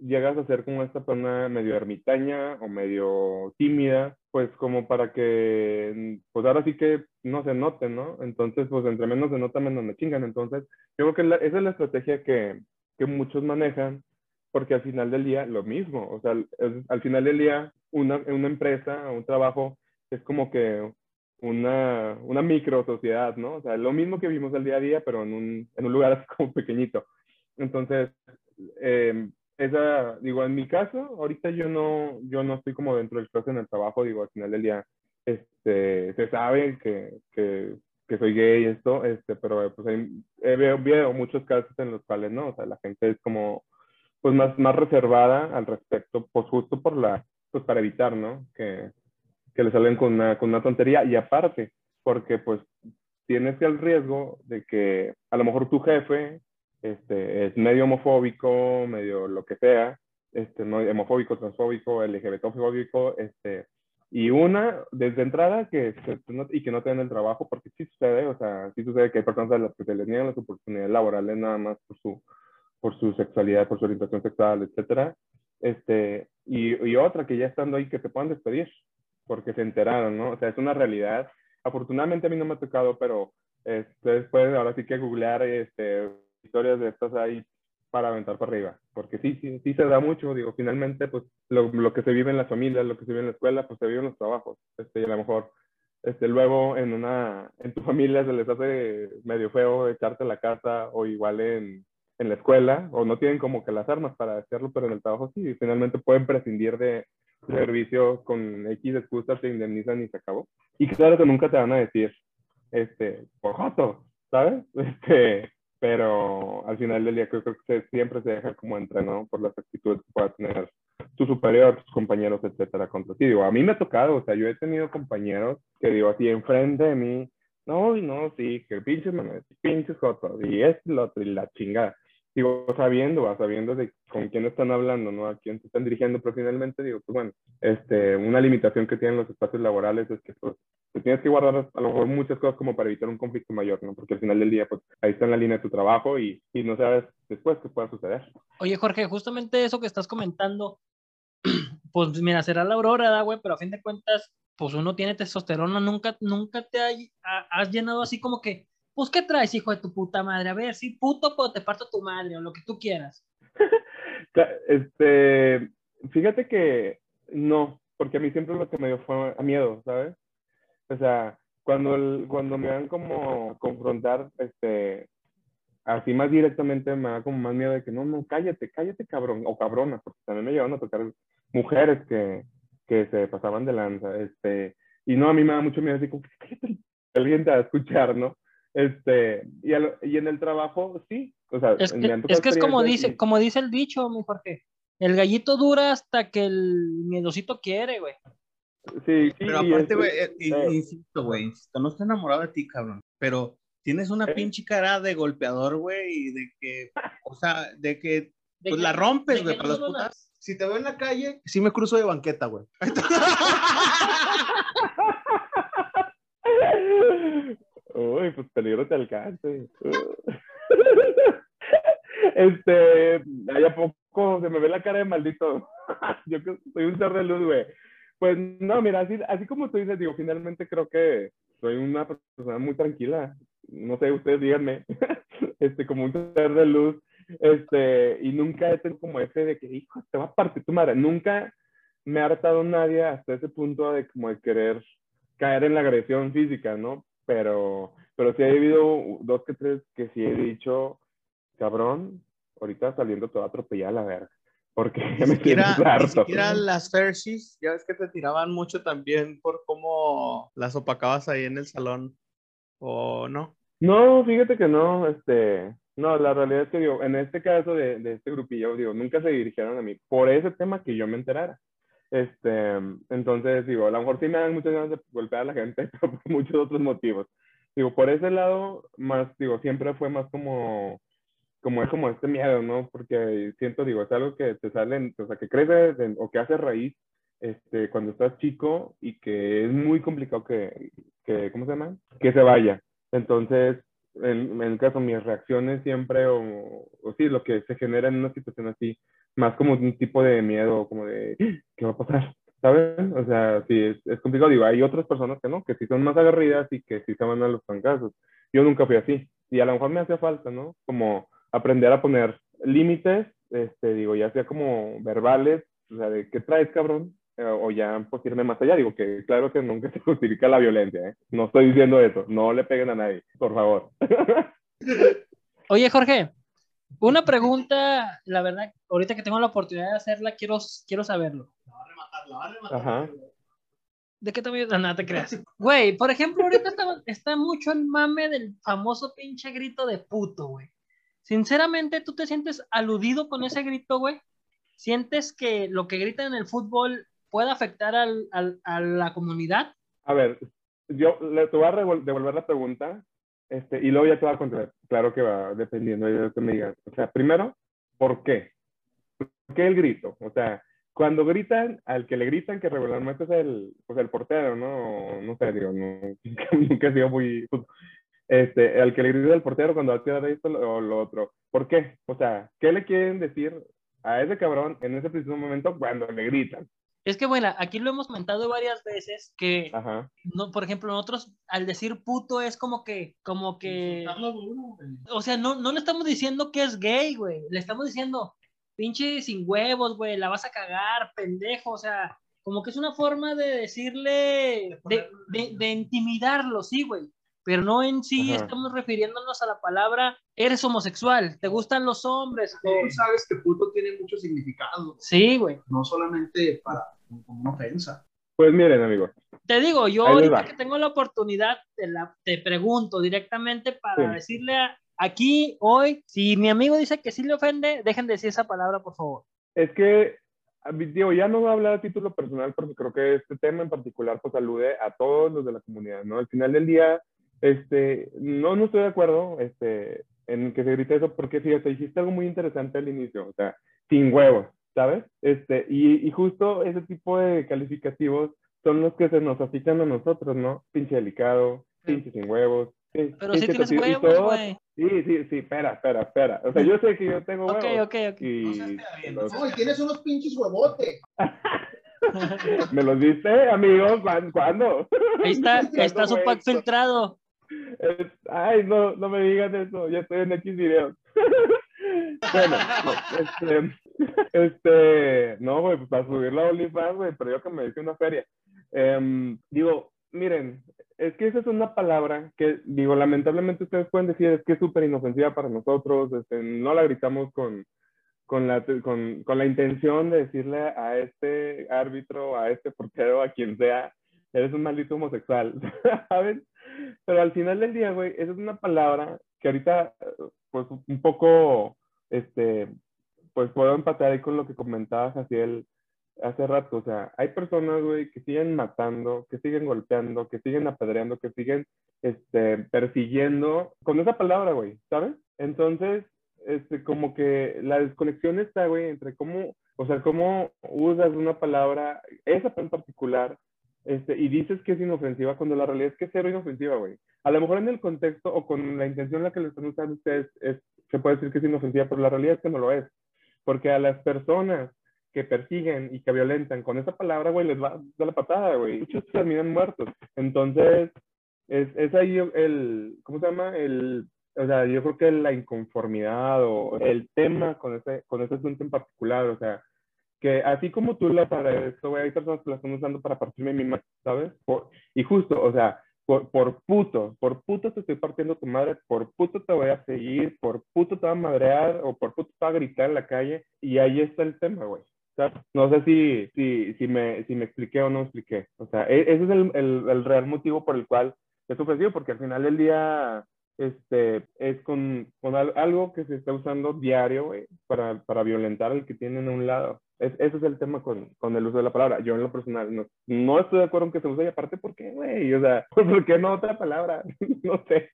llegas a ser como esta persona medio ermitaña o medio tímida, pues como para que, pues ahora sí que no se note, ¿no? Entonces, pues entre menos se nota, menos me chingan. Entonces, yo creo que la- esa es la estrategia que, que muchos manejan, porque al final del día, lo mismo, o sea, es- al final del día, una, una empresa, un trabajo, es como que una, una micro sociedad, ¿no? O sea, lo mismo que vimos el día a día, pero en un, en un lugar así como pequeñito. Entonces, eh, esa, digo, en mi caso, ahorita yo no, yo no estoy como dentro del caso en el trabajo, digo, al final del día, este, se sabe que, que, que soy gay y esto, este, pero pues hay, eh, veo, veo muchos casos en los cuales, ¿no? O sea, la gente es como, pues más, más reservada al respecto, pues justo por la, pues para evitar, ¿no? Que, que le salen con una, con una tontería y aparte, porque pues tienes el riesgo de que a lo mejor tu jefe este, es medio homofóbico, medio lo que sea, este, no, homofóbico, transfóbico, LGBTfóbico, este, y una, desde entrada, que, se- no- y que no te den el trabajo, porque sí sucede, o sea, sí sucede que hay personas a las que se les niegan las oportunidades laborales nada más por su, por su sexualidad, por su orientación sexual, etcétera, este, y, y otra que ya estando ahí que te puedan despedir, porque se enteraron, ¿no? O sea, es una realidad. Afortunadamente a mí no me ha tocado, pero ustedes pueden ahora sí que googlear este, historias de estas ahí para aventar para arriba, porque sí, sí, sí se da mucho, digo, finalmente, pues lo, lo que se vive en las familias, lo que se vive en la escuela, pues se vive en los trabajos, este, y a lo mejor, este, luego en una, en tu familia se les hace medio feo echarte la casa, o igual en, en la escuela, o no tienen como que las armas para hacerlo, pero en el trabajo sí, y finalmente pueden prescindir de servicio con X excusas, te indemnizan y se acabó. Y claro que nunca te van a decir, este, por joto, ¿sabes? Este, pero al final del día creo, creo que se- siempre se deja como entrenado por las actitudes que pueda tener tu superior, tus compañeros, etcétera, contra ti. Digo, a mí me ha tocado, o sea, yo he tenido compañeros que digo así enfrente de mí, no, y no, sí, que pinches manes, pinches jotos, y y lo y la chingada. Digo, sabiendo, va, sabiendo de con quién están hablando, ¿no? A quién se están dirigiendo, pero finalmente digo, pues bueno, este, una limitación que tienen los espacios laborales es que pues, te tienes que guardar a lo mejor muchas cosas como para evitar un conflicto mayor, ¿no? Porque al final del día, pues ahí está en la línea de tu trabajo y, y no sabes después qué pueda suceder. Oye, Jorge, justamente eso que estás comentando, pues mira, será la aurora, ¿da, güey? Pero a fin de cuentas, pues uno tiene testosterona, nunca, nunca te hay- ha- has llenado así como que, pues, ¿qué traes, hijo de tu puta madre? A ver, sí, puto, pero te parto tu madre, o lo que tú quieras. Este, fíjate que no, porque a mí siempre lo que me dio fue a miedo, ¿sabes? O sea, cuando, el- cuando me dan como confrontar, este, así más directamente me da como más miedo de que no, no, cállate, cállate cabrón, o cabrona, porque también me llegaron a tocar mujeres que, que se pasaban de lanza, este, y no, a mí me da mucho miedo así como, cállate, alguien te va a escuchar, ¿no? Este, y, al- y en el trabajo, sí, o sea, Es que, es que es como dice, y- como dice el dicho, mi Jorge. El gallito dura hasta que el miedosito quiere, güey. Sí, sí, Pero aparte, este- güey, eh, in- eh. insisto, güey, insisto, no estoy enamorado de ti, cabrón, pero tienes una ¿Eh? pinche cara de golpeador, güey, y de que, o sea, de que De pues que- la rompes, güey, no para las solo la- putas. Si te veo en la calle, sí me cruzo de banqueta, güey. Uy, pues peligro te alcance. Este, ahí a poco se me ve la cara de maldito. Yo que soy un ser de luz, güey. Pues no, mira, así, así como tú dices, digo, finalmente creo que soy una persona muy tranquila. No sé, ustedes díganme, este, como un ser de luz, este, y nunca he tenido como ese de que, hijo, te va a partir tu madre. Nunca me ha hartado nadie hasta ese punto de como de querer caer en la agresión física, ¿no? Pero, pero sí ha habido dos que tres que sí he dicho, cabrón, ahorita saliendo te va a atropellar a la verga. Porque Ni me siquiera, siento ni harto. siquiera las Fershis, ya ves que te tiraban mucho también por cómo las opacabas ahí en el salón, o no. No, fíjate que no, este, no, la realidad es que digo, en este caso de, de este grupillo, digo, nunca se dirigieron a mí por ese tema que yo me enterara. Este, entonces, digo, a lo mejor sí me dan muchas ganas de golpear a la gente, por muchos otros motivos. Digo, por ese lado, más, digo, siempre fue más como, como es como este miedo, ¿no? Porque siento, digo, es algo que te sale, o sea, que crece o que hace raíz, este, cuando estás chico y que es muy complicado que, que ¿cómo se llama? Que se vaya. Entonces, en, en el caso, mis reacciones siempre, o, o sí, lo que se genera en una situación así, más como un tipo de miedo, como de, ¿qué va a pasar? ¿Saben? O sea, sí, es, es complicado. Digo, hay otras personas que no, que sí son más agarridas y que sí se van a los trancazos. Yo nunca fui así. Y a lo mejor me hacía falta, ¿no? Como aprender a poner límites, este, digo, ya sea como verbales, o sea, de qué traes, cabrón, Eh, o ya pues irme más allá. Digo que claro que nunca se justifica la violencia, ¿eh? No estoy diciendo eso. No le peguen a nadie, por favor. Oye, Jorge, una pregunta, la verdad, ahorita que tengo la oportunidad de hacerla, quiero, quiero saberlo. Ajá. ¿De qué tamaño? No, no te creas. Güey, por ejemplo, ahorita está, está mucho el mame del famoso pinche grito de puto, güey. Sinceramente, ¿tú te sientes aludido con ese grito, güey? ¿Sientes que lo que gritan en el fútbol puede afectar al, al- a la comunidad? A ver, yo le te voy a devolver la pregunta este, y luego ya te voy a contar. Claro que va dependiendo de lo que me digas. O sea, primero, ¿por qué? ¿Por qué el grito? O sea, cuando gritan, al que le gritan, que regularmente es el, pues el portero, ¿no? No sé, digo, no, nunca he sido muy... Este, al que le grita el portero cuando va a tirar esto o lo otro. ¿Por qué? O sea, ¿qué le quieren decir a ese cabrón en ese preciso momento cuando le gritan? Es que, bueno, aquí lo hemos comentado varias veces que, Ajá. no, por ejemplo, nosotros al decir puto es como que, como que, o sea, no, no le estamos diciendo que es gay, güey, le estamos diciendo, pinche sin huevos, güey, la vas a cagar, pendejo, o sea, como que es una forma de decirle, de, de, de intimidarlo, sí, güey, pero no en sí Ajá. estamos refiriéndonos a la palabra, eres homosexual, te gustan los hombres, Tú sabes que puto tiene mucho significado, sí, güey. no solamente para como una ofensa. Pues miren, amigos. Te digo, yo ahorita que tengo la oportunidad, te, la, te pregunto directamente para Sí. decirle a- aquí, hoy, si mi amigo dice que sí le ofende, dejen de decir esa palabra, por favor. Es que, digo, ya no voy a hablar a título personal porque creo que este tema en particular pues alude a todos los de la comunidad, ¿no? Al final del día, este, no, no estoy de acuerdo, este, en que se grite eso porque fíjate, dijiste algo muy interesante al inicio, o sea, sin huevos, ¿sabes? Este, y, y justo ese tipo de calificativos son los que se nos aplican a nosotros, ¿no? Pinche delicado, pinche sin huevos. sí, Pero sí pinche tienes tosido, y huevos, todo- güey. Sí, sí, sí, espera, espera, espera. O sea, yo sé que yo tengo Ok, huevos. ok, ok. Y los- No, y tienes unos pinches huevotes. ¿Me los diste, amigo? ¿Cuán- ¿Cuándo? Ahí está, ahí está ¿Cuándo su pack filtrado. Ay, no, no me digan eso. Ya estoy en X videos. bueno, no, este, Este, no, güey, pues para subir la OnlyFans, güey, pero yo que me dice una feria. Em, digo, miren, es que esa es una palabra que, digo, lamentablemente ustedes pueden decir, es que es súper inofensiva para nosotros, este, no la gritamos con, con, la, con, con la intención de decirle a este árbitro, a este portero, a quien sea, eres un maldito homosexual, ¿sabes? Pero al final del día, güey, esa es una palabra que ahorita, pues, un poco, este, pues puedo empatar ahí con lo que comentaba Jaciel hace rato. O sea, hay personas, güey, que siguen matando, que siguen golpeando, que siguen apedreando, que siguen, este, persiguiendo con esa palabra, güey, ¿sabes? Entonces, este, como que la desconexión está, güey, entre cómo, o sea, cómo usas una palabra, esa en particular, este, y dices que es inofensiva cuando la realidad es que es cero inofensiva, güey. A lo mejor en el contexto o con la intención en la que lo están usando ustedes, es, se puede decir que es inofensiva, pero la realidad es que no lo es. Porque a las personas que persiguen y que violentan con esa palabra, güey, les va de la patada, güey. Muchos terminan muertos. Entonces, es, es ahí el, ¿cómo se llama? El, o sea, yo creo que la inconformidad o el tema con ese, con ese asunto en particular, o sea, que así como tú la para esto, güey, hay personas que la están usando para partirme mi madre, ¿sabes? y justo, o sea, por, por puto, por puto te estoy partiendo tu madre, por puto te voy a seguir, por puto te va a madrear o por puto te va a gritar en la calle y ahí está el tema, güey. No sé si, si, si, me, si me expliqué o no expliqué. O sea, e, ese es el, el, el real motivo por el cual es ofensivo, porque al final del día este, es con, con algo que se está usando diario güey, para, para violentar al que tienen a un lado. Es, ese es el tema con, con, el uso de la palabra. Yo en lo personal no, no estoy de acuerdo en que se use y aparte, ¿por qué, güey? O sea, ¿por qué no otra palabra? no sé.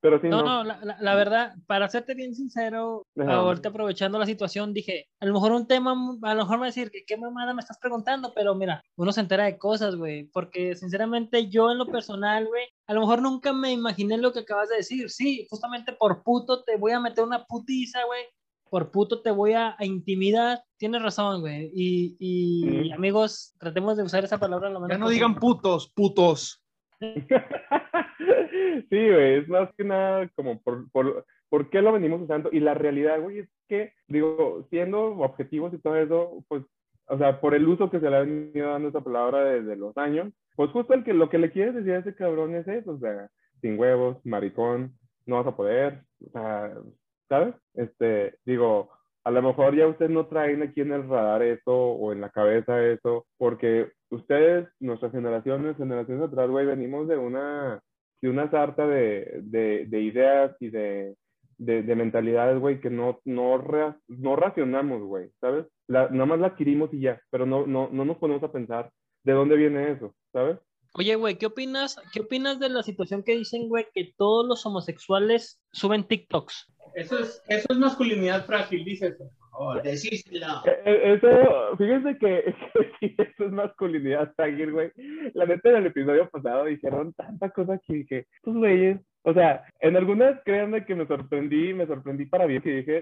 Pero sí, no, no, la, la, verdad, para serte bien sincero, ahorita aprovechando la situación, dije, a lo mejor un tema, a lo mejor me decir, que qué mamada me estás preguntando, pero mira, uno se entera de cosas, güey, porque sinceramente yo en lo personal, güey, a lo mejor nunca me imaginé lo que acabas de decir, sí, justamente por puto te voy a meter una putiza, güey, por puto te voy a, intimidar. Tienes razón, güey. Y, y amigos, tratemos de usar esa palabra lo menos. Ya no digan putos, putos. sí, güey, es más que nada como por, por, por qué lo venimos usando. Y la realidad, güey, es que, digo, siendo objetivos y todo eso, pues, o sea, por el uso que se le ha venido dando esa palabra desde los años, pues justo el que, lo que le quieres decir a ese cabrón es eso, o sea, sin huevos, maricón, no vas a poder, o sea, ¿sabes? Este, digo, a lo mejor ya ustedes no traen aquí en el radar eso o en la cabeza eso, porque ustedes, nuestras generaciones, generaciones atrás, güey, venimos de una, de una sarta de, de, de ideas y de, de, de mentalidades, güey, que no, no, no racionamos, güey, ¿sabes? La, nada más la adquirimos y ya, pero no, no, no nos ponemos a pensar de dónde viene eso, ¿sabes? Oye, güey, ¿qué opinas, ¿qué opinas de la situación que dicen, güey, que todos los homosexuales suben TikToks? Eso es, eso es masculinidad frágil, dices. Oh, decíselo. Eso, fíjense que, eso es masculinidad frágil, güey. La neta, en el episodio pasado dijeron tanta cosa que dije, estos güeyes, o sea, en algunas créanme que me sorprendí, me sorprendí para bien, que dije,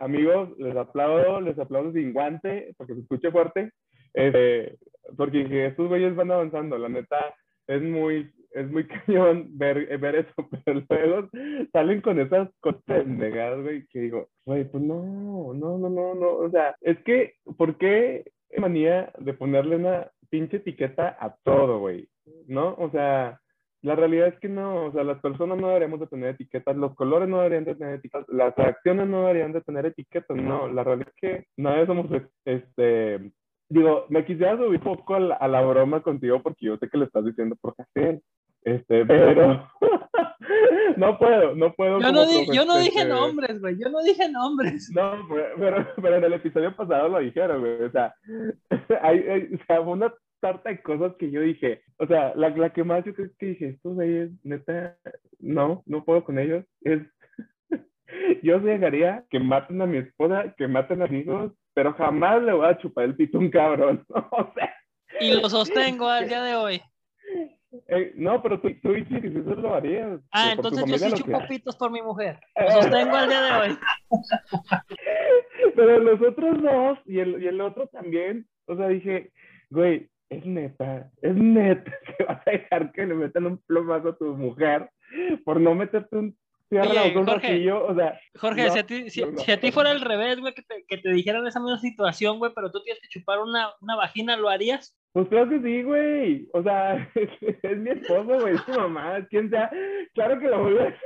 amigos, les aplaudo, les aplaudo sin guante, porque se escuche fuerte, este, porque dije, estos güeyes van avanzando, la neta, es muy, es muy cañón ver, ver eso, pero luego salen con esas cosas pendejadas, güey, que digo, güey, pues no, no, no, no, no, o sea, es que, ¿por qué manía de ponerle una pinche etiqueta a todo, güey? ¿No? O sea, la realidad es que no, o sea, las personas no deberíamos de tener etiquetas, los colores no deberían de tener etiquetas, las acciones no deberían de tener etiquetas, no, la realidad es que nadie somos, este, digo, me quisiera subir un poco a la, broma contigo porque yo sé que le estás diciendo por qué este, pero no puedo, no puedo. Yo no, yo no dije nombres, güey, yo no dije nombres. No, pero, pero en el episodio pasado lo dijeron, güey, o sea, hay, o sea, una tarta de cosas que yo dije, o sea, la, la que más yo creo que dije, estos güeyes, neta, no, no puedo con ellos, es, yo dejaría que maten a mi esposa, que maten a mis hijos, pero jamás le voy a chupar el pito a un cabrón, o sea. Y lo sostengo al día de hoy. Eh, no, pero tú, tú dices que eso lo harías. Ah, entonces yo sí chupo pitos por mi mujer. Lo sostengo al día de hoy. pero los otros dos y el, y el otro también, o sea, dije, güey, es neta, es neta que vas a dejar que le metan un plomazo a tu mujer por no meterte un Oye, boca un Jorge. ratillo, o sea, Jorge, No, si, a ti, si, no, no. si a ti fuera al revés, güey, que te, que te dijeran esa misma situación, güey, pero tú tienes que chupar una, una vagina, ¿lo harías? pues claro que sí, güey. O sea, es, mi esposo, güey, es tu mamá, es quien sea. Claro que lo voy a hacer.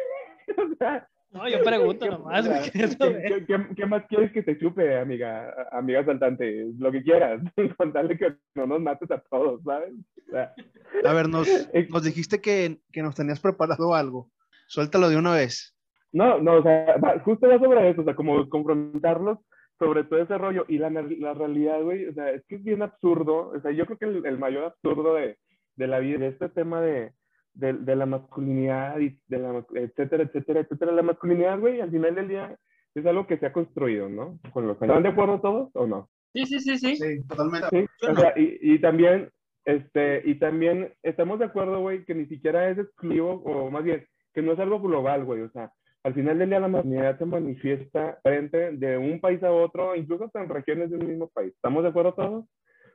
O sea, No, yo pregunto ¿qué- nomás, o sea, ¿qué, saber. qué- qué- qué más quieres que te chupe, amiga, amiga saltante? Lo que quieras, con tal de que no nos mates a todos, ¿sabes? O sea, A ver, nos, nos dijiste que, que nos tenías preparado algo. Suéltalo de una vez. No, no, o sea, va- justo va sobre eso, o sea, como confrontarlos sobre todo ese rollo. Y la, la realidad, güey, o sea, es que es bien absurdo. O sea, yo creo que el, el mayor absurdo de, de la vida, de este tema de, de, de la masculinidad, y de la, etcétera, etcétera, etcétera. La masculinidad, güey, al final del día es algo que se ha construido, ¿no? Con los años. ¿Están de acuerdo todos o no? Sí, sí, sí, sí. Sí, totalmente. Sí, o sea, y, y también, este, y también estamos de acuerdo, güey, que ni siquiera es exclusivo, o más bien, que no es algo global, güey, o sea, al final del día la masculinidad se manifiesta frente de un país a otro, incluso hasta en regiones del mismo país. ¿Estamos de acuerdo todos?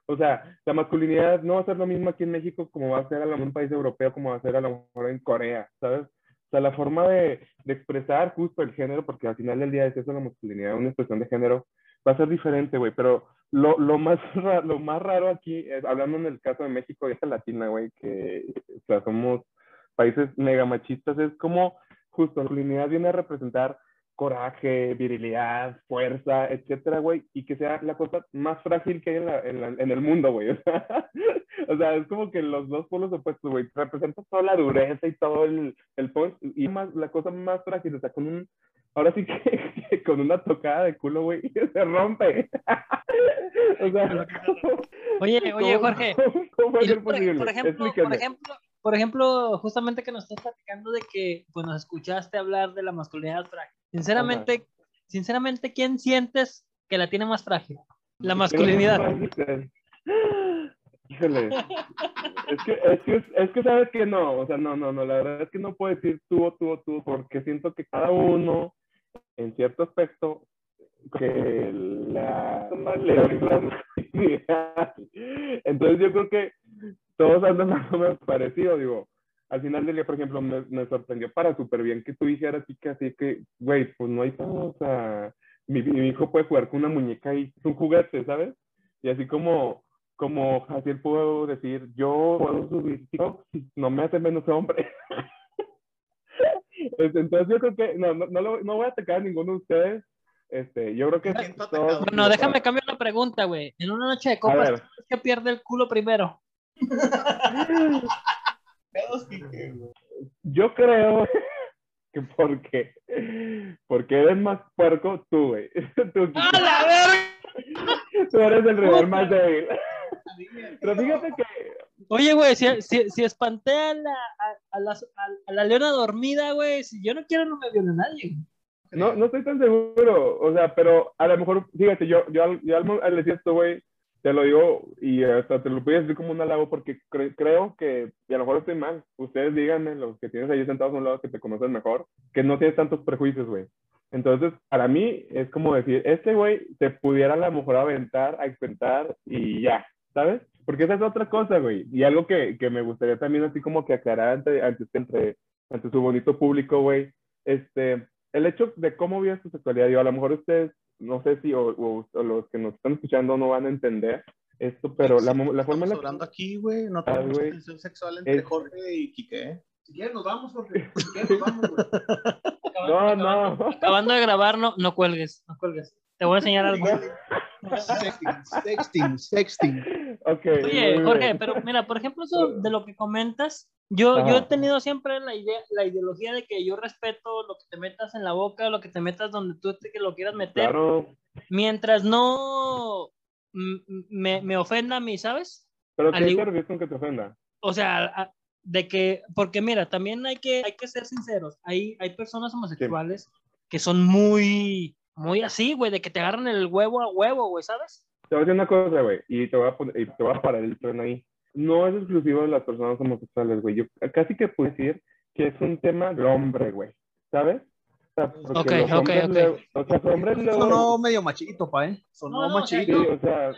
O sea, la masculinidad no va a ser lo mismo aquí en México como va a ser a lo en un país europeo, como va a ser a lo mejor en Corea, ¿sabes? O sea, la forma de, de expresar justo el género, porque al final del día es eso la masculinidad, una expresión de género, va a ser diferente, güey, pero lo, lo, más ra- lo más raro aquí, es, hablando en el caso de México y esta latina, güey, que o sea, somos países mega machistas, es como justo la masculinidad viene a representar coraje, virilidad, fuerza, etcétera, güey, y que sea la cosa más frágil que hay en, la, en, la- en el mundo, güey. O sea, o sea, es como que los dos polos opuestos, güey, representa toda la dureza y todo el, el punch, y más, la cosa más frágil, o sea, con un, ahora sí que, que con una tocada de culo, güey, se rompe. o sea, ¿cómo- Oye, oye, Jorge. ¿Cómo, cómo Y por, por ejemplo, por Explíquenme. ejemplo, por ejemplo, justamente que nos estás platicando de que pues nos escuchaste hablar de la masculinidad frágil. Sinceramente, sinceramente, ¿quién sientes que la tiene más frágil? La masculinidad. Híjole. Es que, es, que, es que sabes que no, o sea, no, no, no, la verdad es que no puedo decir tú o tú o tú, porque siento que cada uno, en cierto aspecto, que la. Entonces yo creo que todos andan más o menos parecido, digo. Al final del día, por ejemplo, me, me sorprendió para súper bien que tú dijeras así que así que, güey, pues no hay todo, o sea, mi, mi hijo puede jugar con una muñeca y es un juguete, ¿sabes? Y así como, como así él puedo decir, yo puedo subir TikTok, no me hace menos hombre. Este, Entonces yo creo que, no, no, no, lo- no voy a atacar a ninguno de ustedes. Este, yo creo que todos-. Bueno, déjame cambiar la pregunta, güey. En una noche de copas, ver. ¿quién es que pierde el culo primero? Pedos, Quique, güey. Yo creo que porque, porque eres más puerco tú, güey. Tú, ¡A la verga! tú eres el rival más débil. Pero fíjate que, Oye, güey, si, si, si espanté a la, a, a la, a la leona dormida, güey, si yo no quiero, no me viole nadie. no, no estoy tan seguro, o sea, pero a lo mejor, fíjate, yo, yo, yo al, al decir esto, güey, te lo digo y hasta te lo voy a decir como un halago porque cre- creo que, y a lo mejor estoy mal, ustedes díganme, los que tienes ahí sentados a un lado que te conocen mejor, que no tienes tantos prejuicios, güey. Entonces, para mí es como decir, este güey te pudiera a lo mejor aventar, a experimentar y ya, ¿sabes? Porque esa es otra cosa, güey. Y algo que, que me gustaría también así como que aclarar ante, ante, entre, ante su bonito público, güey. Este, el hecho de cómo vives tu sexualidad, yo a lo mejor ustedes, no sé si, o, o- o los que nos están escuchando no van a entender esto, pero la, mo- la forma en Estamos la hablando aquí, güey. No Ah, tenemos güey. tensión sexual entre Es- Jorge y Quique. ¿eh? Si quieres, nos vamos, Jorge. Si quieres, nos vamos, güey. No, no. Acabando de grabar, no, no cuelgues, no cuelgues. Te voy a enseñar algo. Sexting, sexting, sexting. Ok. Oye, Jorge, pero mira, por ejemplo, eso de lo que comentas, yo, yo he tenido siempre la idea, la ideología de que yo respeto lo que te metas en la boca, lo que te metas donde tú te, que lo quieras meter, Claro. mientras no me, me ofenda a mí, ¿sabes? Pero Al ¿qué igu- te con que te ofenda? O sea, de que, porque mira, también hay que, hay que ser sinceros, hay, hay personas homosexuales que son muy, muy así, güey, de que te agarran el huevo a huevo, güey, ¿sabes? Te voy a decir una cosa, güey, y te voy a, poner, y te voy a parar el tren ahí. No es exclusivo de las personas homosexuales, güey. Yo casi que puedo decir que es un tema del hombre, güey. ¿Sabes? O porque Ok, ok, ok. le- o sea, los hombres luego- Sonó medio machito, pa, ¿eh? Sonó No, no, o sea, machito. Sí, o sea,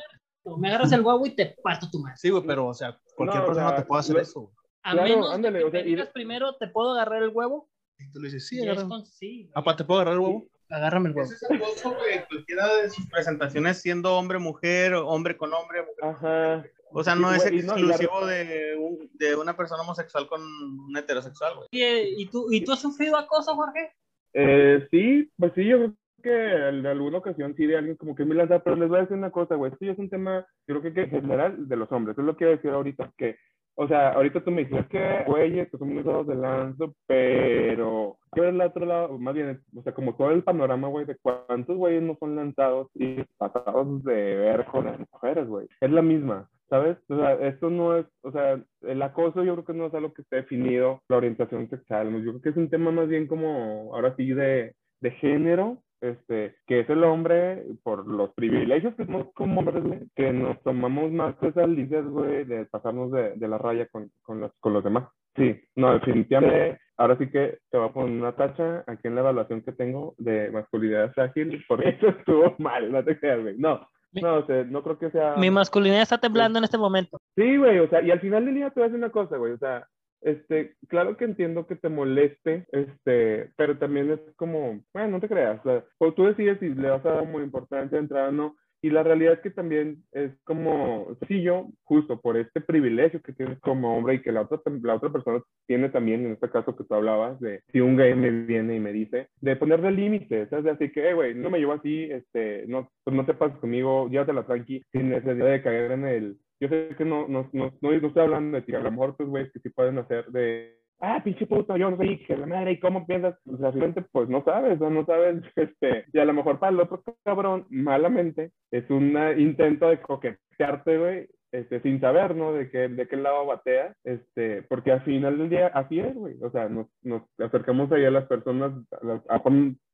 Me agarras el huevo y te parto tu madre. Sí, güey, pero, o sea, cualquier No, o persona sea, te puede hacer lo- eso, güey. A Claro, menos ándale, que o sea, y- digas primero, te puedo agarrar el huevo, Y tú le dices, sí, agarra. con- sí, Apa, ¿te puedo agarrar el huevo? Agárrame el huevo. Ese es el gozo, güey. Cualquiera de sus presentaciones siendo hombre, mujer, o hombre con hombre. mujer- Ajá. O sea, Sí, no es güey, y no, y la- exclusivo de, un- de una persona homosexual con un heterosexual, güey. ¿y tú, ¿y tú has sufrido acoso, Jorge? Eh, sí, pues sí, yo creo que en alguna ocasión sí de alguien como que me lanza, pero les voy a decir una cosa, güey, esto ya es un tema, yo creo que en general de los hombres, es lo que quiero decir ahorita, que, o sea, ahorita tú me dices que, güey, estos son muy de lanzo, pero hay que ver el otro lado, más bien, o sea, como todo el panorama, güey, de cuántos güeyes no son lanzados y pasados de ver con las mujeres, güey, es la misma. ¿Sabes? O sea, esto no es, o sea, el acoso yo creo que no es algo que esté definido, la orientación sexual, yo creo que es un tema más bien como, ahora sí, de, de género, este, que es el hombre por los privilegios que tenemos como hombres, güey, que nos tomamos más esas líneas, güey, de pasarnos de, de la raya con, con, los, con los demás. Sí, no, definitivamente, ahora sí que te voy a poner una tacha aquí en la evaluación que tengo de masculinidad frágil, por eso estuvo mal, no te creas, güey. No, no, o sea, no creo que sea... Mi masculinidad está temblando en este momento. Sí, güey, o sea, y al final del día te voy a decir una cosa, güey, o sea, este, claro que entiendo que te moleste, este, pero también es como, bueno, no te creas, o sea, pues tú decides si le vas a dar muy importancia de entrada o no, y la realidad es que también es como sencillo, justo por este privilegio que tienes como hombre y que la otra, la otra persona tiene también, en este caso que tú hablabas, de si un gay me viene y me dice, de ponerle límites. Así que, "Eh, güey, no me llevo así, este, no, pues no te pases conmigo, llévatela tranqui, sin necesidad de caer en el, yo sé que no, no, no, no, estoy hablando de ti, a lo mejor pues, güey, que sí pueden hacer de, ah, pinche puto, yo no sé, que la madre, ¿y cómo piensas? O sea, realmente, pues no sabes, ¿no? sabes, este, y a lo mejor para el otro cabrón, malamente, es un intento de coquetearte, güey, este, sin saber, ¿no? De qué, de qué lado batea, este, porque al final del día, así es, güey, o sea, nos, nos acercamos ahí a las personas, a-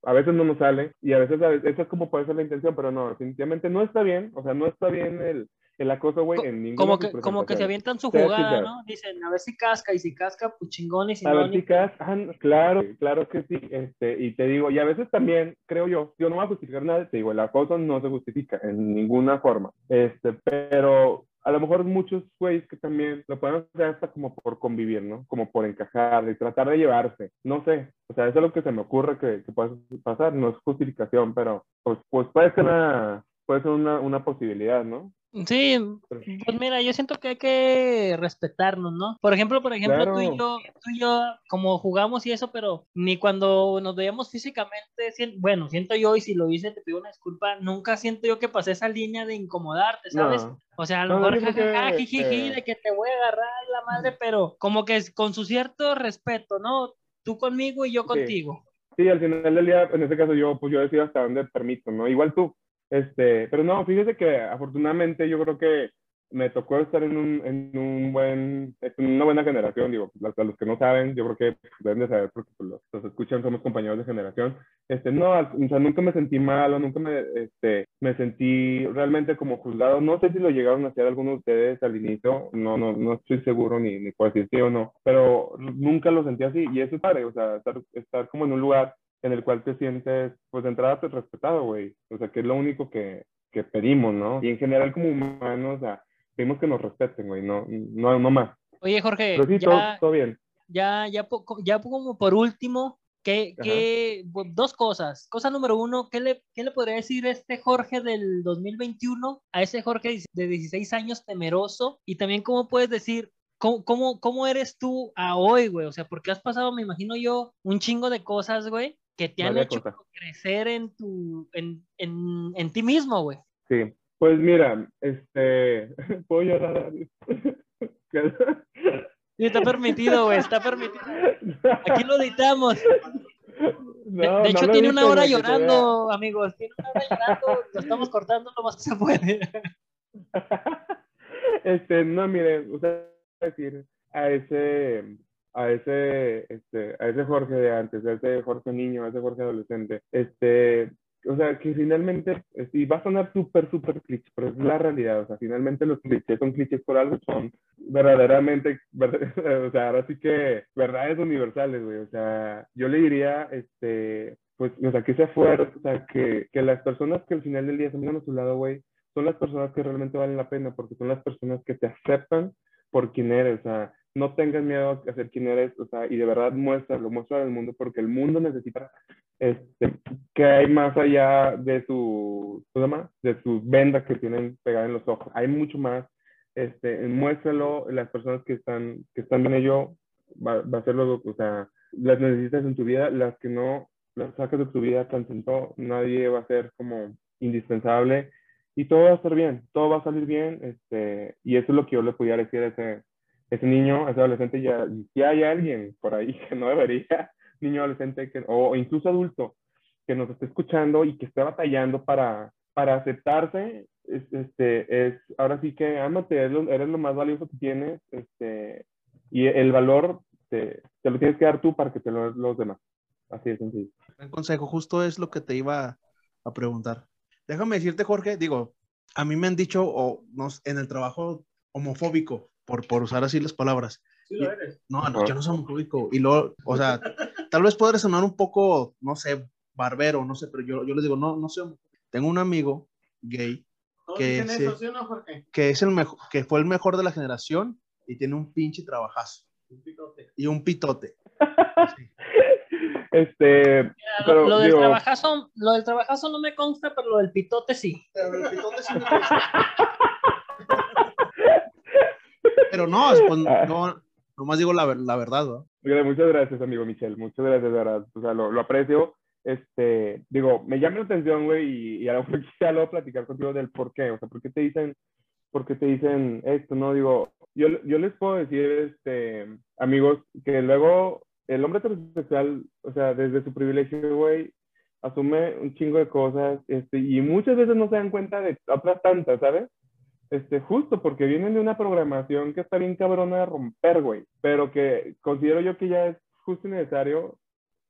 a veces no nos sale, y a veces, a veces, esa es como puede ser la intención, pero no, definitivamente no está bien, o sea, no está bien el, el acoso, güey, en ninguna Como que, como que se avientan su jugada. ¿no? Dicen, a ver si casca, y si casca, pues chingón, y si A no, ver, ni- chicas, ah, claro, claro que sí, este, y te digo, y a veces también, creo yo, yo no voy a justificar nada, te digo, el acoso no se justifica en ninguna forma, este, pero a lo mejor muchos güeyes que también lo pueden hacer hasta como por convivir, ¿no? Como por encajar y tratar de llevarse, no sé, o sea, eso es lo que se me ocurre que, que puede pasar, no es justificación, pero pues, pues puede ser una, puede ser una, una posibilidad, ¿no? Sí, pues mira, yo siento que hay que respetarnos, ¿no? Por ejemplo, por ejemplo, tú y Claro. yo, tú y yo, como jugamos y eso, pero ni cuando nos veíamos físicamente, bueno, siento yo, y si lo hice, te pido una disculpa, nunca siento yo que pasé esa línea de incomodarte, ¿sabes? No. O sea, a lo No, mejor jajaja, que, jijiji, eh, de que te voy a agarrar la madre, pero como que con su cierto respeto, ¿no? Tú conmigo y yo Sí. contigo. Sí, al final del día, en este caso yo, pues yo decido hasta dónde permito, ¿no? Igual tú. Este, pero no, fíjese que afortunadamente yo creo que me tocó estar en un, en un buen, en una buena generación, digo, a los que no saben, yo creo que deben de saber porque pues, los, los escuchan, somos compañeros de generación. Este, no, o sea, nunca me sentí malo, nunca me, este, me sentí realmente como juzgado. No sé si lo llegaron a hacer algunos de ustedes al inicio, no, no, no estoy seguro ni, ni puedo decir sí o no, pero nunca lo sentí así y eso es padre, o sea, estar, estar como en un lugar en el cual te sientes, pues de entrada, pues respetado, güey. O sea, que es lo único que, que pedimos, ¿no? Y en general como humanos, o sea, pedimos que nos respeten, güey, no, no, no más. Oye, Jorge, Pero sí, todo, ya, todo bien. ya, ya, ya como por último, ¿qué, qué- dos cosas. Cosa número uno, ¿qué le, qué le podría decir este Jorge del 2021 a ese Jorge de 16 años temeroso? Y también, ¿cómo puedes decir, cómo, cómo, cómo eres tú a hoy, güey? O sea, porque has pasado, me imagino yo, un chingo de cosas, güey, que te han hecho crecer en, tu, en, en, en ti mismo, güey. Sí. Pues mira, este, puedo llorar. Sí, está permitido, güey, está permitido. Aquí lo editamos. De, No, de no hecho, tiene una hora llorando, amigos. Tiene una hora llorando. Lo estamos cortando lo más que se puede. este, no, mire, usted va a decir a ese, a ese, este, a ese Jorge de antes, a ese Jorge niño, a ese Jorge adolescente, este, o sea, que finalmente, este, y va a sonar súper, súper cliché, pero es la realidad, o sea, finalmente los clichés son clichés por algo, son verdaderamente, ver- o sea, ahora sí que verdades universales, güey, o sea, yo le diría, este, pues, o sea, que sea fuerte, o sea, que, que las personas que al final del día se miran a su lado, güey, son las personas que realmente valen la pena, porque son las personas que te aceptan por quien eres, o sea, no tengas miedo a ser quien eres, o sea, y de verdad muéstralo, muéstralo al mundo, porque el mundo necesita este, que hay más allá de su, ¿cómo? De sus vendas que tienen pegadas en los ojos. Hay mucho más. Este, muéstralo, las personas que están, que están en ello, va, va a ser lo, o sea, las necesitas en tu vida, las que no las sacas de tu vida, tan sentó, nadie va a ser como indispensable y todo va a estar bien, todo va a salir bien, este, y eso es lo que yo le podía decir a ese, ese niño, ese adolescente, ya, si hay alguien por ahí que no debería, niño, adolescente, que, o incluso adulto, que nos esté escuchando y que esté batallando para, para aceptarse, es, este, es, ahora sí que ámate, eres lo, eres lo más valioso que tienes, este, y el valor te, te, lo tienes que dar tú para que te lo den los demás. Así de sencillo. Buen consejo, justo es lo que te iba a preguntar. Déjame decirte, Jorge, digo, a mí me han dicho o, no, en el trabajo homofóbico, por, por usar así las palabras. Sí lo eres. No, no, yo no soy homofóbico. Y luego, o sea, tal vez podrá sonar un poco, no sé, barbero, no sé, pero yo, yo les digo, no, no soy homofóbico. Tengo un amigo gay ¿Todos que, se- eso, sí o no, Jorge? que es el mejor, que fue el mejor de la generación y tiene un pinche trabajazo Un pitote. y un pitote. Este, Mira, lo- Pero, lo, del digo- trabajazo, lo del trabajazo no me consta, pero lo del pitote sí. Pero el pitote sí me gusta. Pero no, pues, no, nomás digo la, la verdad, ¿no? Muchas gracias, amigo Michel. Muchas gracias, de verdad. O sea, lo, lo aprecio. Este, digo, me llama la atención, güey, y, y a lo mejor quisiera luego platicar contigo del por qué. O sea, ¿por qué te dicen, por qué te dicen esto? No, digo, yo, yo les puedo decir, este, amigos, que luego el hombre heterosexual, o sea, desde su privilegio, güey, asume un chingo de cosas, este, y muchas veces no se dan cuenta de otras tantas, ¿sabes? Este, justo porque vienen de una programación que está bien cabrona de romper, güey, pero que considero yo que ya es justo y necesario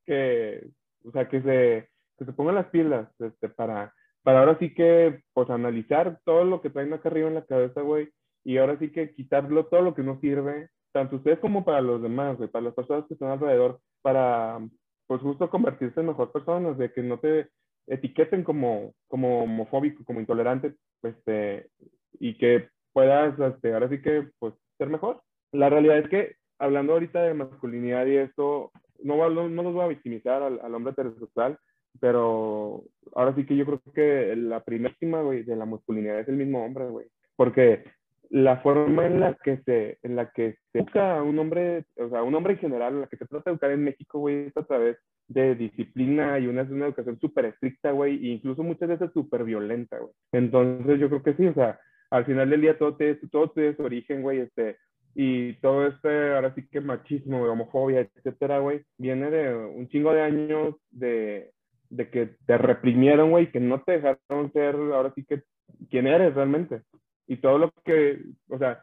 que, o sea, que se, que se pongan las pilas, este, para, para ahora sí que, pues, analizar todo lo que traen acá arriba en la cabeza, güey, y ahora sí que quitarlo todo lo que no sirve, tanto ustedes como para los demás, güey, para las personas que están alrededor, para, pues, justo convertirse en mejor personas, de que no te etiqueten como, como homofóbico, como intolerante, este, y que puedas, este, ahora sí que, pues, ser mejor. La realidad es que, hablando ahorita de masculinidad y esto, no, no, no los voy a victimizar al, al hombre heterosexual, pero ahora sí que yo creo que la primerísima, güey, de la masculinidad es el mismo hombre, güey. Porque la forma en la que se, en la que se educa a un hombre, o sea, un hombre en general, en la que se trata de educar en México, güey, es a través de disciplina y una, una educación súper estricta, güey, e incluso muchas veces súper violenta, güey. Entonces yo creo que sí, o sea, al final del día todo, te, todo tiene su origen, güey, este, y todo este, ahora sí que machismo, homofobia, etcétera, güey, viene de un chingo de años de, de que te reprimieron, güey, que no te dejaron ser, ahora sí que, quién eres realmente. Y todo lo que, o sea,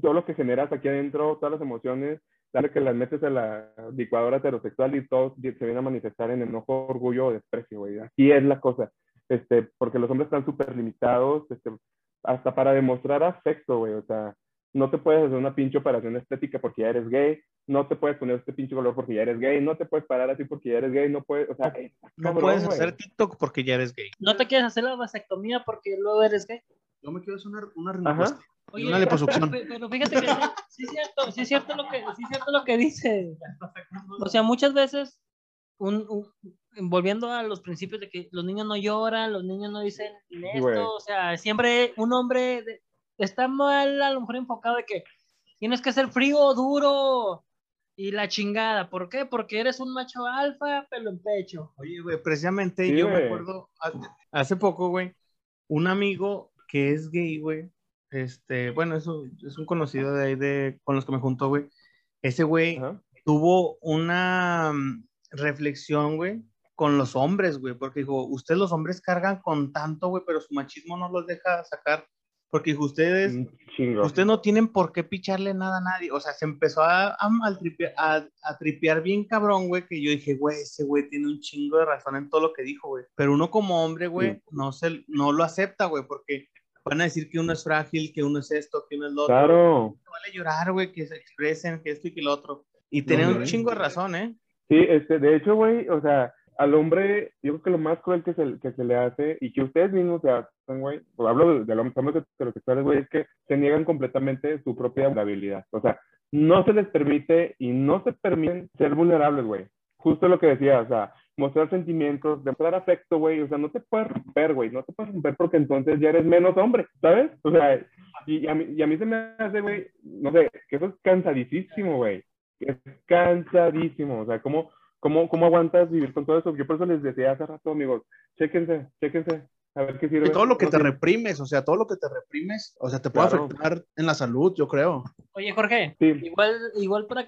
todo lo que generas aquí adentro, todas las emociones, dale que las metes a la licuadora heterosexual y todo se viene a manifestar en enojo, orgullo o desprecio, güey. Así es la cosa. Este, porque los hombres están súper limitados, este, hasta para demostrar afecto, güey. O sea, no te puedes hacer una pinche operación estética porque ya eres gay, no te puedes poner este pinche color porque ya eres gay, no te puedes parar así porque ya eres gay, no puedes, o sea, No cabrón, puedes hacer TikTok porque ya eres gay. No te quieres hacer la vasectomía porque luego eres gay. Yo me quiero hacer una, una Ajá. rinoplastia Oye, una liposucción. Pe- Pero fíjate que sí, sí es cierto, sí es cierto lo que, sí es cierto lo que dice. O sea, muchas veces, un, un- volviendo a los principios de que los niños no lloran, los niños no dicen esto, o sea, siempre un hombre de- está mal a lo mejor enfocado de que tienes que ser frío, duro y la chingada. ¿Por qué? Porque eres un macho alfa, pelo en pecho. Oye, güey, precisamente Sí, yo me acuerdo hace, hace poco, güey, un amigo que es gay, güey, este, bueno, eso es un conocido de ahí de, con los que me juntó, güey. Ese güey tuvo una mm, reflexión, güey, con los hombres, güey, porque dijo, ustedes los hombres cargan con tanto, güey, pero su machismo no los deja sacar, porque dijo, ustedes, Un chingo. ustedes no tienen por qué picharle nada a nadie, o sea, se empezó a, a, a, a tripear bien cabrón, güey, que yo dije, güey, ese güey tiene un chingo de razón en todo lo que dijo, güey, pero uno como hombre, güey, Sí. no, se, no lo acepta, güey, porque van a decir que uno es frágil, que uno es esto, que uno es lo otro, Claro. no vale llorar, güey, que se expresen, que esto y que lo otro, y tienen un hombre. chingo de razón, ¿eh? Sí, este, de hecho, güey, o sea, al hombre, yo creo que lo más cruel que se, que se le hace y que ustedes mismos se hacen, güey, o hablo de, de los hombres heterosexuales, güey, es que se niegan completamente su propia vulnerabilidad. O sea, no se les permite y no se permiten ser vulnerables, güey. Justo lo que decía, o sea, mostrar sentimientos, demostrar afecto, güey. O sea, no te puedes romper, güey. No te puedes romper porque entonces ya eres menos hombre, ¿sabes? O sea, y, y a, mí, y a mí se me hace, güey, no sé, que eso es cansadísimo, güey. Es cansadísimo. O sea, ¿cómo, cómo, ¿cómo aguantas vivir con todo eso? Yo por eso les decía hace rato, amigos, chéquense, chéquense. A ver qué sirve. Y todo lo que te sirve. reprimes, o sea, todo lo que te reprimes, o sea, te puede Claro. afectar en la salud, yo creo. Oye, Jorge, Sí. igual, igual para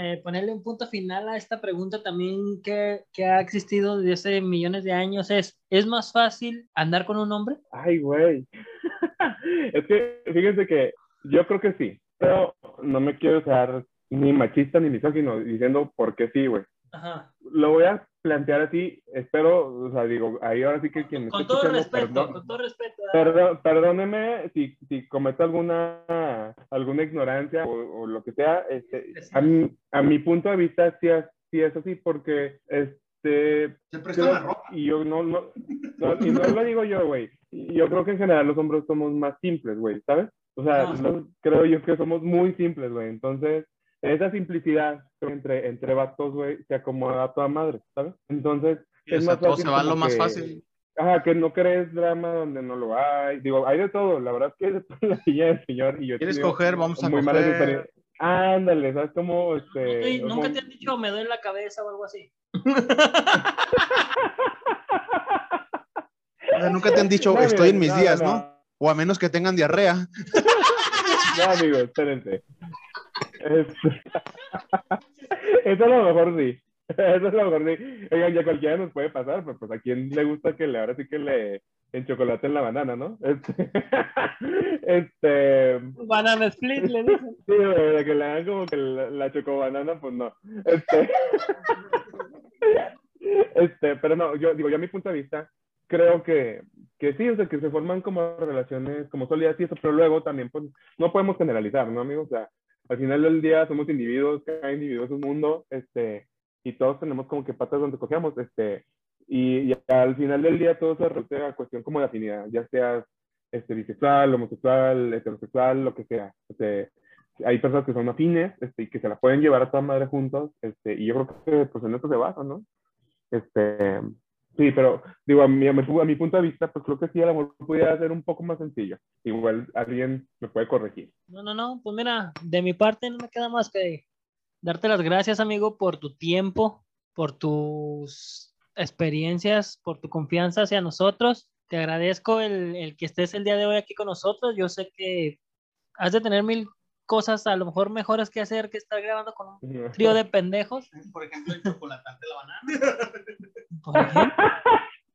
eh, ponerle un punto final a esta pregunta también que, que ha existido desde hace millones de años es, ¿es más fácil andar con un hombre? Ay, güey. es que fíjense que yo creo que sí, pero no me quiero ser ni machista ni misógino diciendo por qué sí, güey. Ajá. Lo voy a plantear así, espero, o sea, digo, ahí ahora sí que quien me Con todo respeto, perdón- con todo respeto. Perdón, perdóneme si, si cometo alguna, alguna ignorancia o, o lo que sea. Este, a, mi, a mi punto de vista, sí, es- sí es así, porque este, creo- y yo no, no, no, y no lo digo yo, güey. Yo creo que en general los hombres somos más simples, güey, ¿sabes? O sea, no- creo yo que somos muy simples, güey. Entonces, esa simplicidad entre, entre vatos, güey, se acomoda a toda madre, ¿sabes? Entonces, Y, o es sea, más todo fácil se va a lo más que- fácil. Ajá, que no crees drama donde no lo hay. Digo, hay de todo. La verdad es que hay de todo en la silla del señor. Y yo ¿Quieres coger? Vamos a muy coger. Ándale, ¿sabes cómo? Este, ¿Nunca te han dicho me duele la cabeza o algo así? Nunca te han dicho, No, estoy en mis no, días, no, ¿no? O a menos que tengan diarrea. No, amigo, espérense. Eso a lo mejor sí. Eso a lo mejor sí. Oigan, ya cualquiera nos puede pasar, pero pues a quién le gusta que le ahora sí que le en chocolate en la banana, ¿no? Este, este Banana split, le dicen. Sí, de que le hagan como que la, la chocobanana, pues no. Este, este, pero no, yo digo, yo a mi punto de vista, creo que, que sí, o sea, que se forman como relaciones como sólidas y eso, pero luego también, pues, no podemos generalizar, ¿no, amigo? O sea, al final del día somos individuos, cada individuo es un mundo, este, y todos tenemos como que patas donde cogemos, este, y, al final del día todo se reduce a cuestión como de afinidad, ya seas este, bisexual, homosexual, heterosexual, lo que sea. Este, hay personas que son afines este, y que se la pueden llevar a toda madre juntos, este, y yo creo que pues en eso se basa, ¿no? Este, sí, pero digo, a mi, a mi, a punto de vista, pues creo que sí, el amor pudiera ser un poco más sencillo. Igual alguien me puede corregir. No, no, no, pues mira, de mi parte no me queda más que darte las gracias, amigo, por tu tiempo, por tus experiencias, por tu confianza hacia nosotros. Te agradezco el, el que estés el día de hoy aquí con nosotros. Yo sé que has de tener mil cosas a lo mejor mejores que hacer que estar grabando con un trío de pendejos. Por ejemplo, el chocolatante de la banana. Por ejemplo,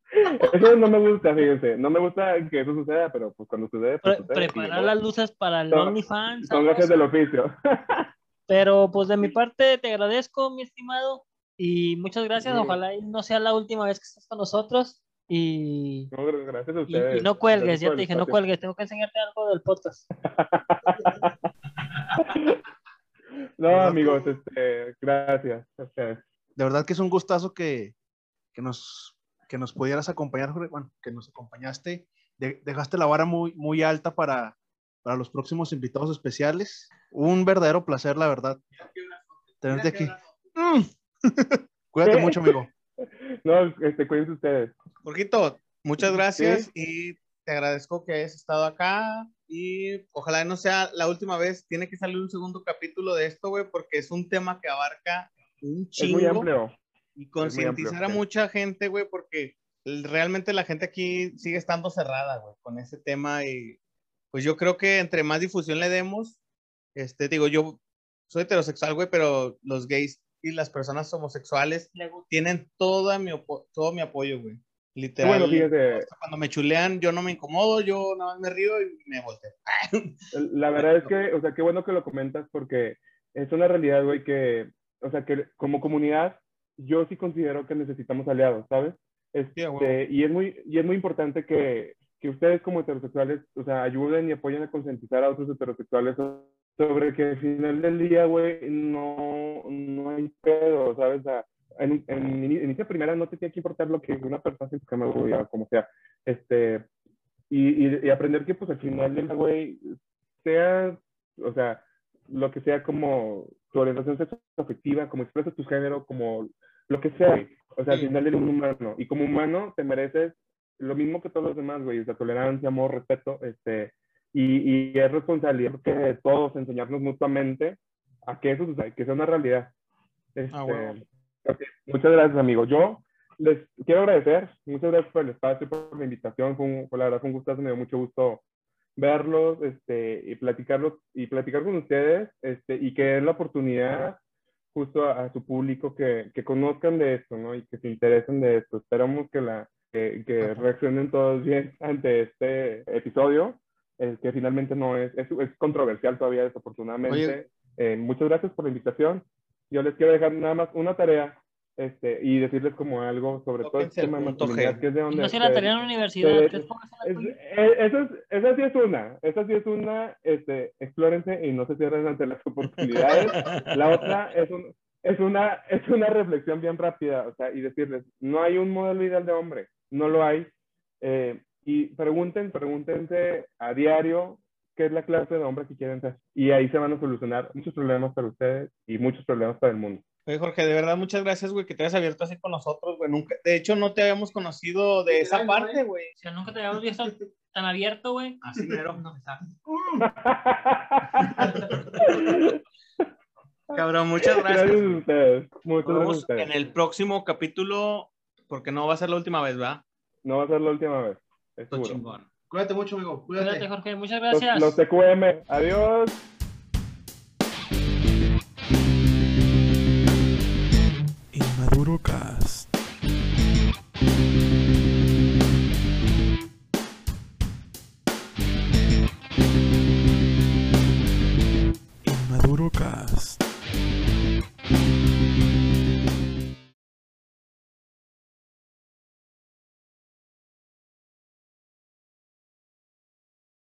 Eso no me gusta, fíjense. No me gusta que eso suceda, pero pues cuando sucede, pues pre- sucede. preparar las luces para el OnlyFans. Son así. del oficio. Pero pues de mi parte te agradezco, mi estimado, y muchas gracias. Sí. Ojalá y no sea la última vez que estés con nosotros. Y, No, gracias a y- ustedes. y no cuelgues, Gracias ya te dije, no cuelgues, tengo que enseñarte algo del podcast. No, amigos, este, gracias. a ustedes. De verdad que es un gustazo que, que nos, que nos pudieras acompañar, Jorge. Bueno, que nos acompañaste. De- dejaste la vara muy, muy alta para, para los próximos invitados especiales. Un verdadero placer, la verdad, tenerte aquí. Mm. Cuídate mucho, amigo. No, este, cuídense ustedes. Jorgito, muchas gracias y te agradezco que hayas estado acá y ojalá no sea la última vez. Tiene que salir un segundo capítulo de esto, güey, porque es un tema que abarca un Es muy chingo amplio. y concientizar a sí. mucha gente, güey, porque realmente la gente aquí sigue estando cerrada, güey, con ese tema y pues yo creo que entre más difusión le demos, este, digo, yo soy heterosexual, güey, pero los gays y las personas homosexuales tienen toda mi todo mi apoyo, güey. Literal. bueno, fíjese, Cuando me chulean, yo no me incomodo, yo nada más me río y me volteo. la verdad es que, o sea, qué bueno que lo comentas porque es una realidad, güey, que, o sea, que como comunidad, yo sí considero que necesitamos aliados, ¿sabes? Sí, a huevo. Este, y, es muy, y es muy importante que, que ustedes como heterosexuales, o sea, ayuden y apoyen a concientizar a otros heterosexuales sobre que al final del día, güey, no, no hay pedo, ¿sabes? O sea, en, en, ini- inicio primera no te tiene que importar lo que una persona se cama, güey, o como sea. Este, y, y, y aprender que, pues, al final del güey, sea, o sea, lo que sea como tu orientación sexoafectiva, como expresas tu género, como lo que sea. O sea, al final eres un humano. Y como humano te mereces lo mismo que todos los demás, güey. O sea, tolerancia, amor, respeto, este... Y, y es responsabilidad de todos enseñarnos mutuamente a que eso suceda, que sea una realidad. Este, Ah, bueno. Muchas gracias, amigo. Yo les quiero agradecer. Muchas gracias por el espacio, por la invitación. Fue, un- fue la verdad, fue un gustazo. Me dio mucho gusto verlos este, y platicarlos y platicar con ustedes este, y que den la oportunidad justo a, a su público que, que conozcan de esto ¿no? y que se interesen de esto. Esperamos que, la, que, que reaccionen todos bien ante este episodio, eh, que finalmente no es, es, es controversial todavía desafortunadamente. Eh, muchas gracias por la invitación. Yo les quiero dejar nada más una tarea este, y decirles como algo sobre todo Tóquense este tema el de masculinidad, que es de donde... no se la tarea en la universidad, eh, es- eh, esa, es, esa sí es una, esa sí es una, este, explórense y no se cierren ante las oportunidades. La otra es, un, es, una, es una reflexión bien rápida, o sea, y decirles, no hay un modelo ideal de hombre, no lo hay. Eh, y pregunten, pregúntense a diario qué es la clase de hombre que quieren ser. Y ahí se van a solucionar muchos problemas para ustedes y muchos problemas para el mundo. Oye, Jorge, de verdad, muchas gracias, güey, que te hayas abierto así con nosotros, güey. Nunca, de hecho, no te habíamos conocido de esa parte, güey. O sea, nunca te habíamos visto tan abierto, güey. Así mero. No, exacto. Cabrón, muchas Gracias gracias. a ustedes. Muchas Nos gracias a vemos ustedes. en el próximo capítulo, porque no va a ser la última vez, ¿verdad? No va a ser la última vez. es chingón. Cuídate mucho, amigo. Cuídate. Cuídate, Jorge. Muchas Los, gracias. los TQM. Adiós.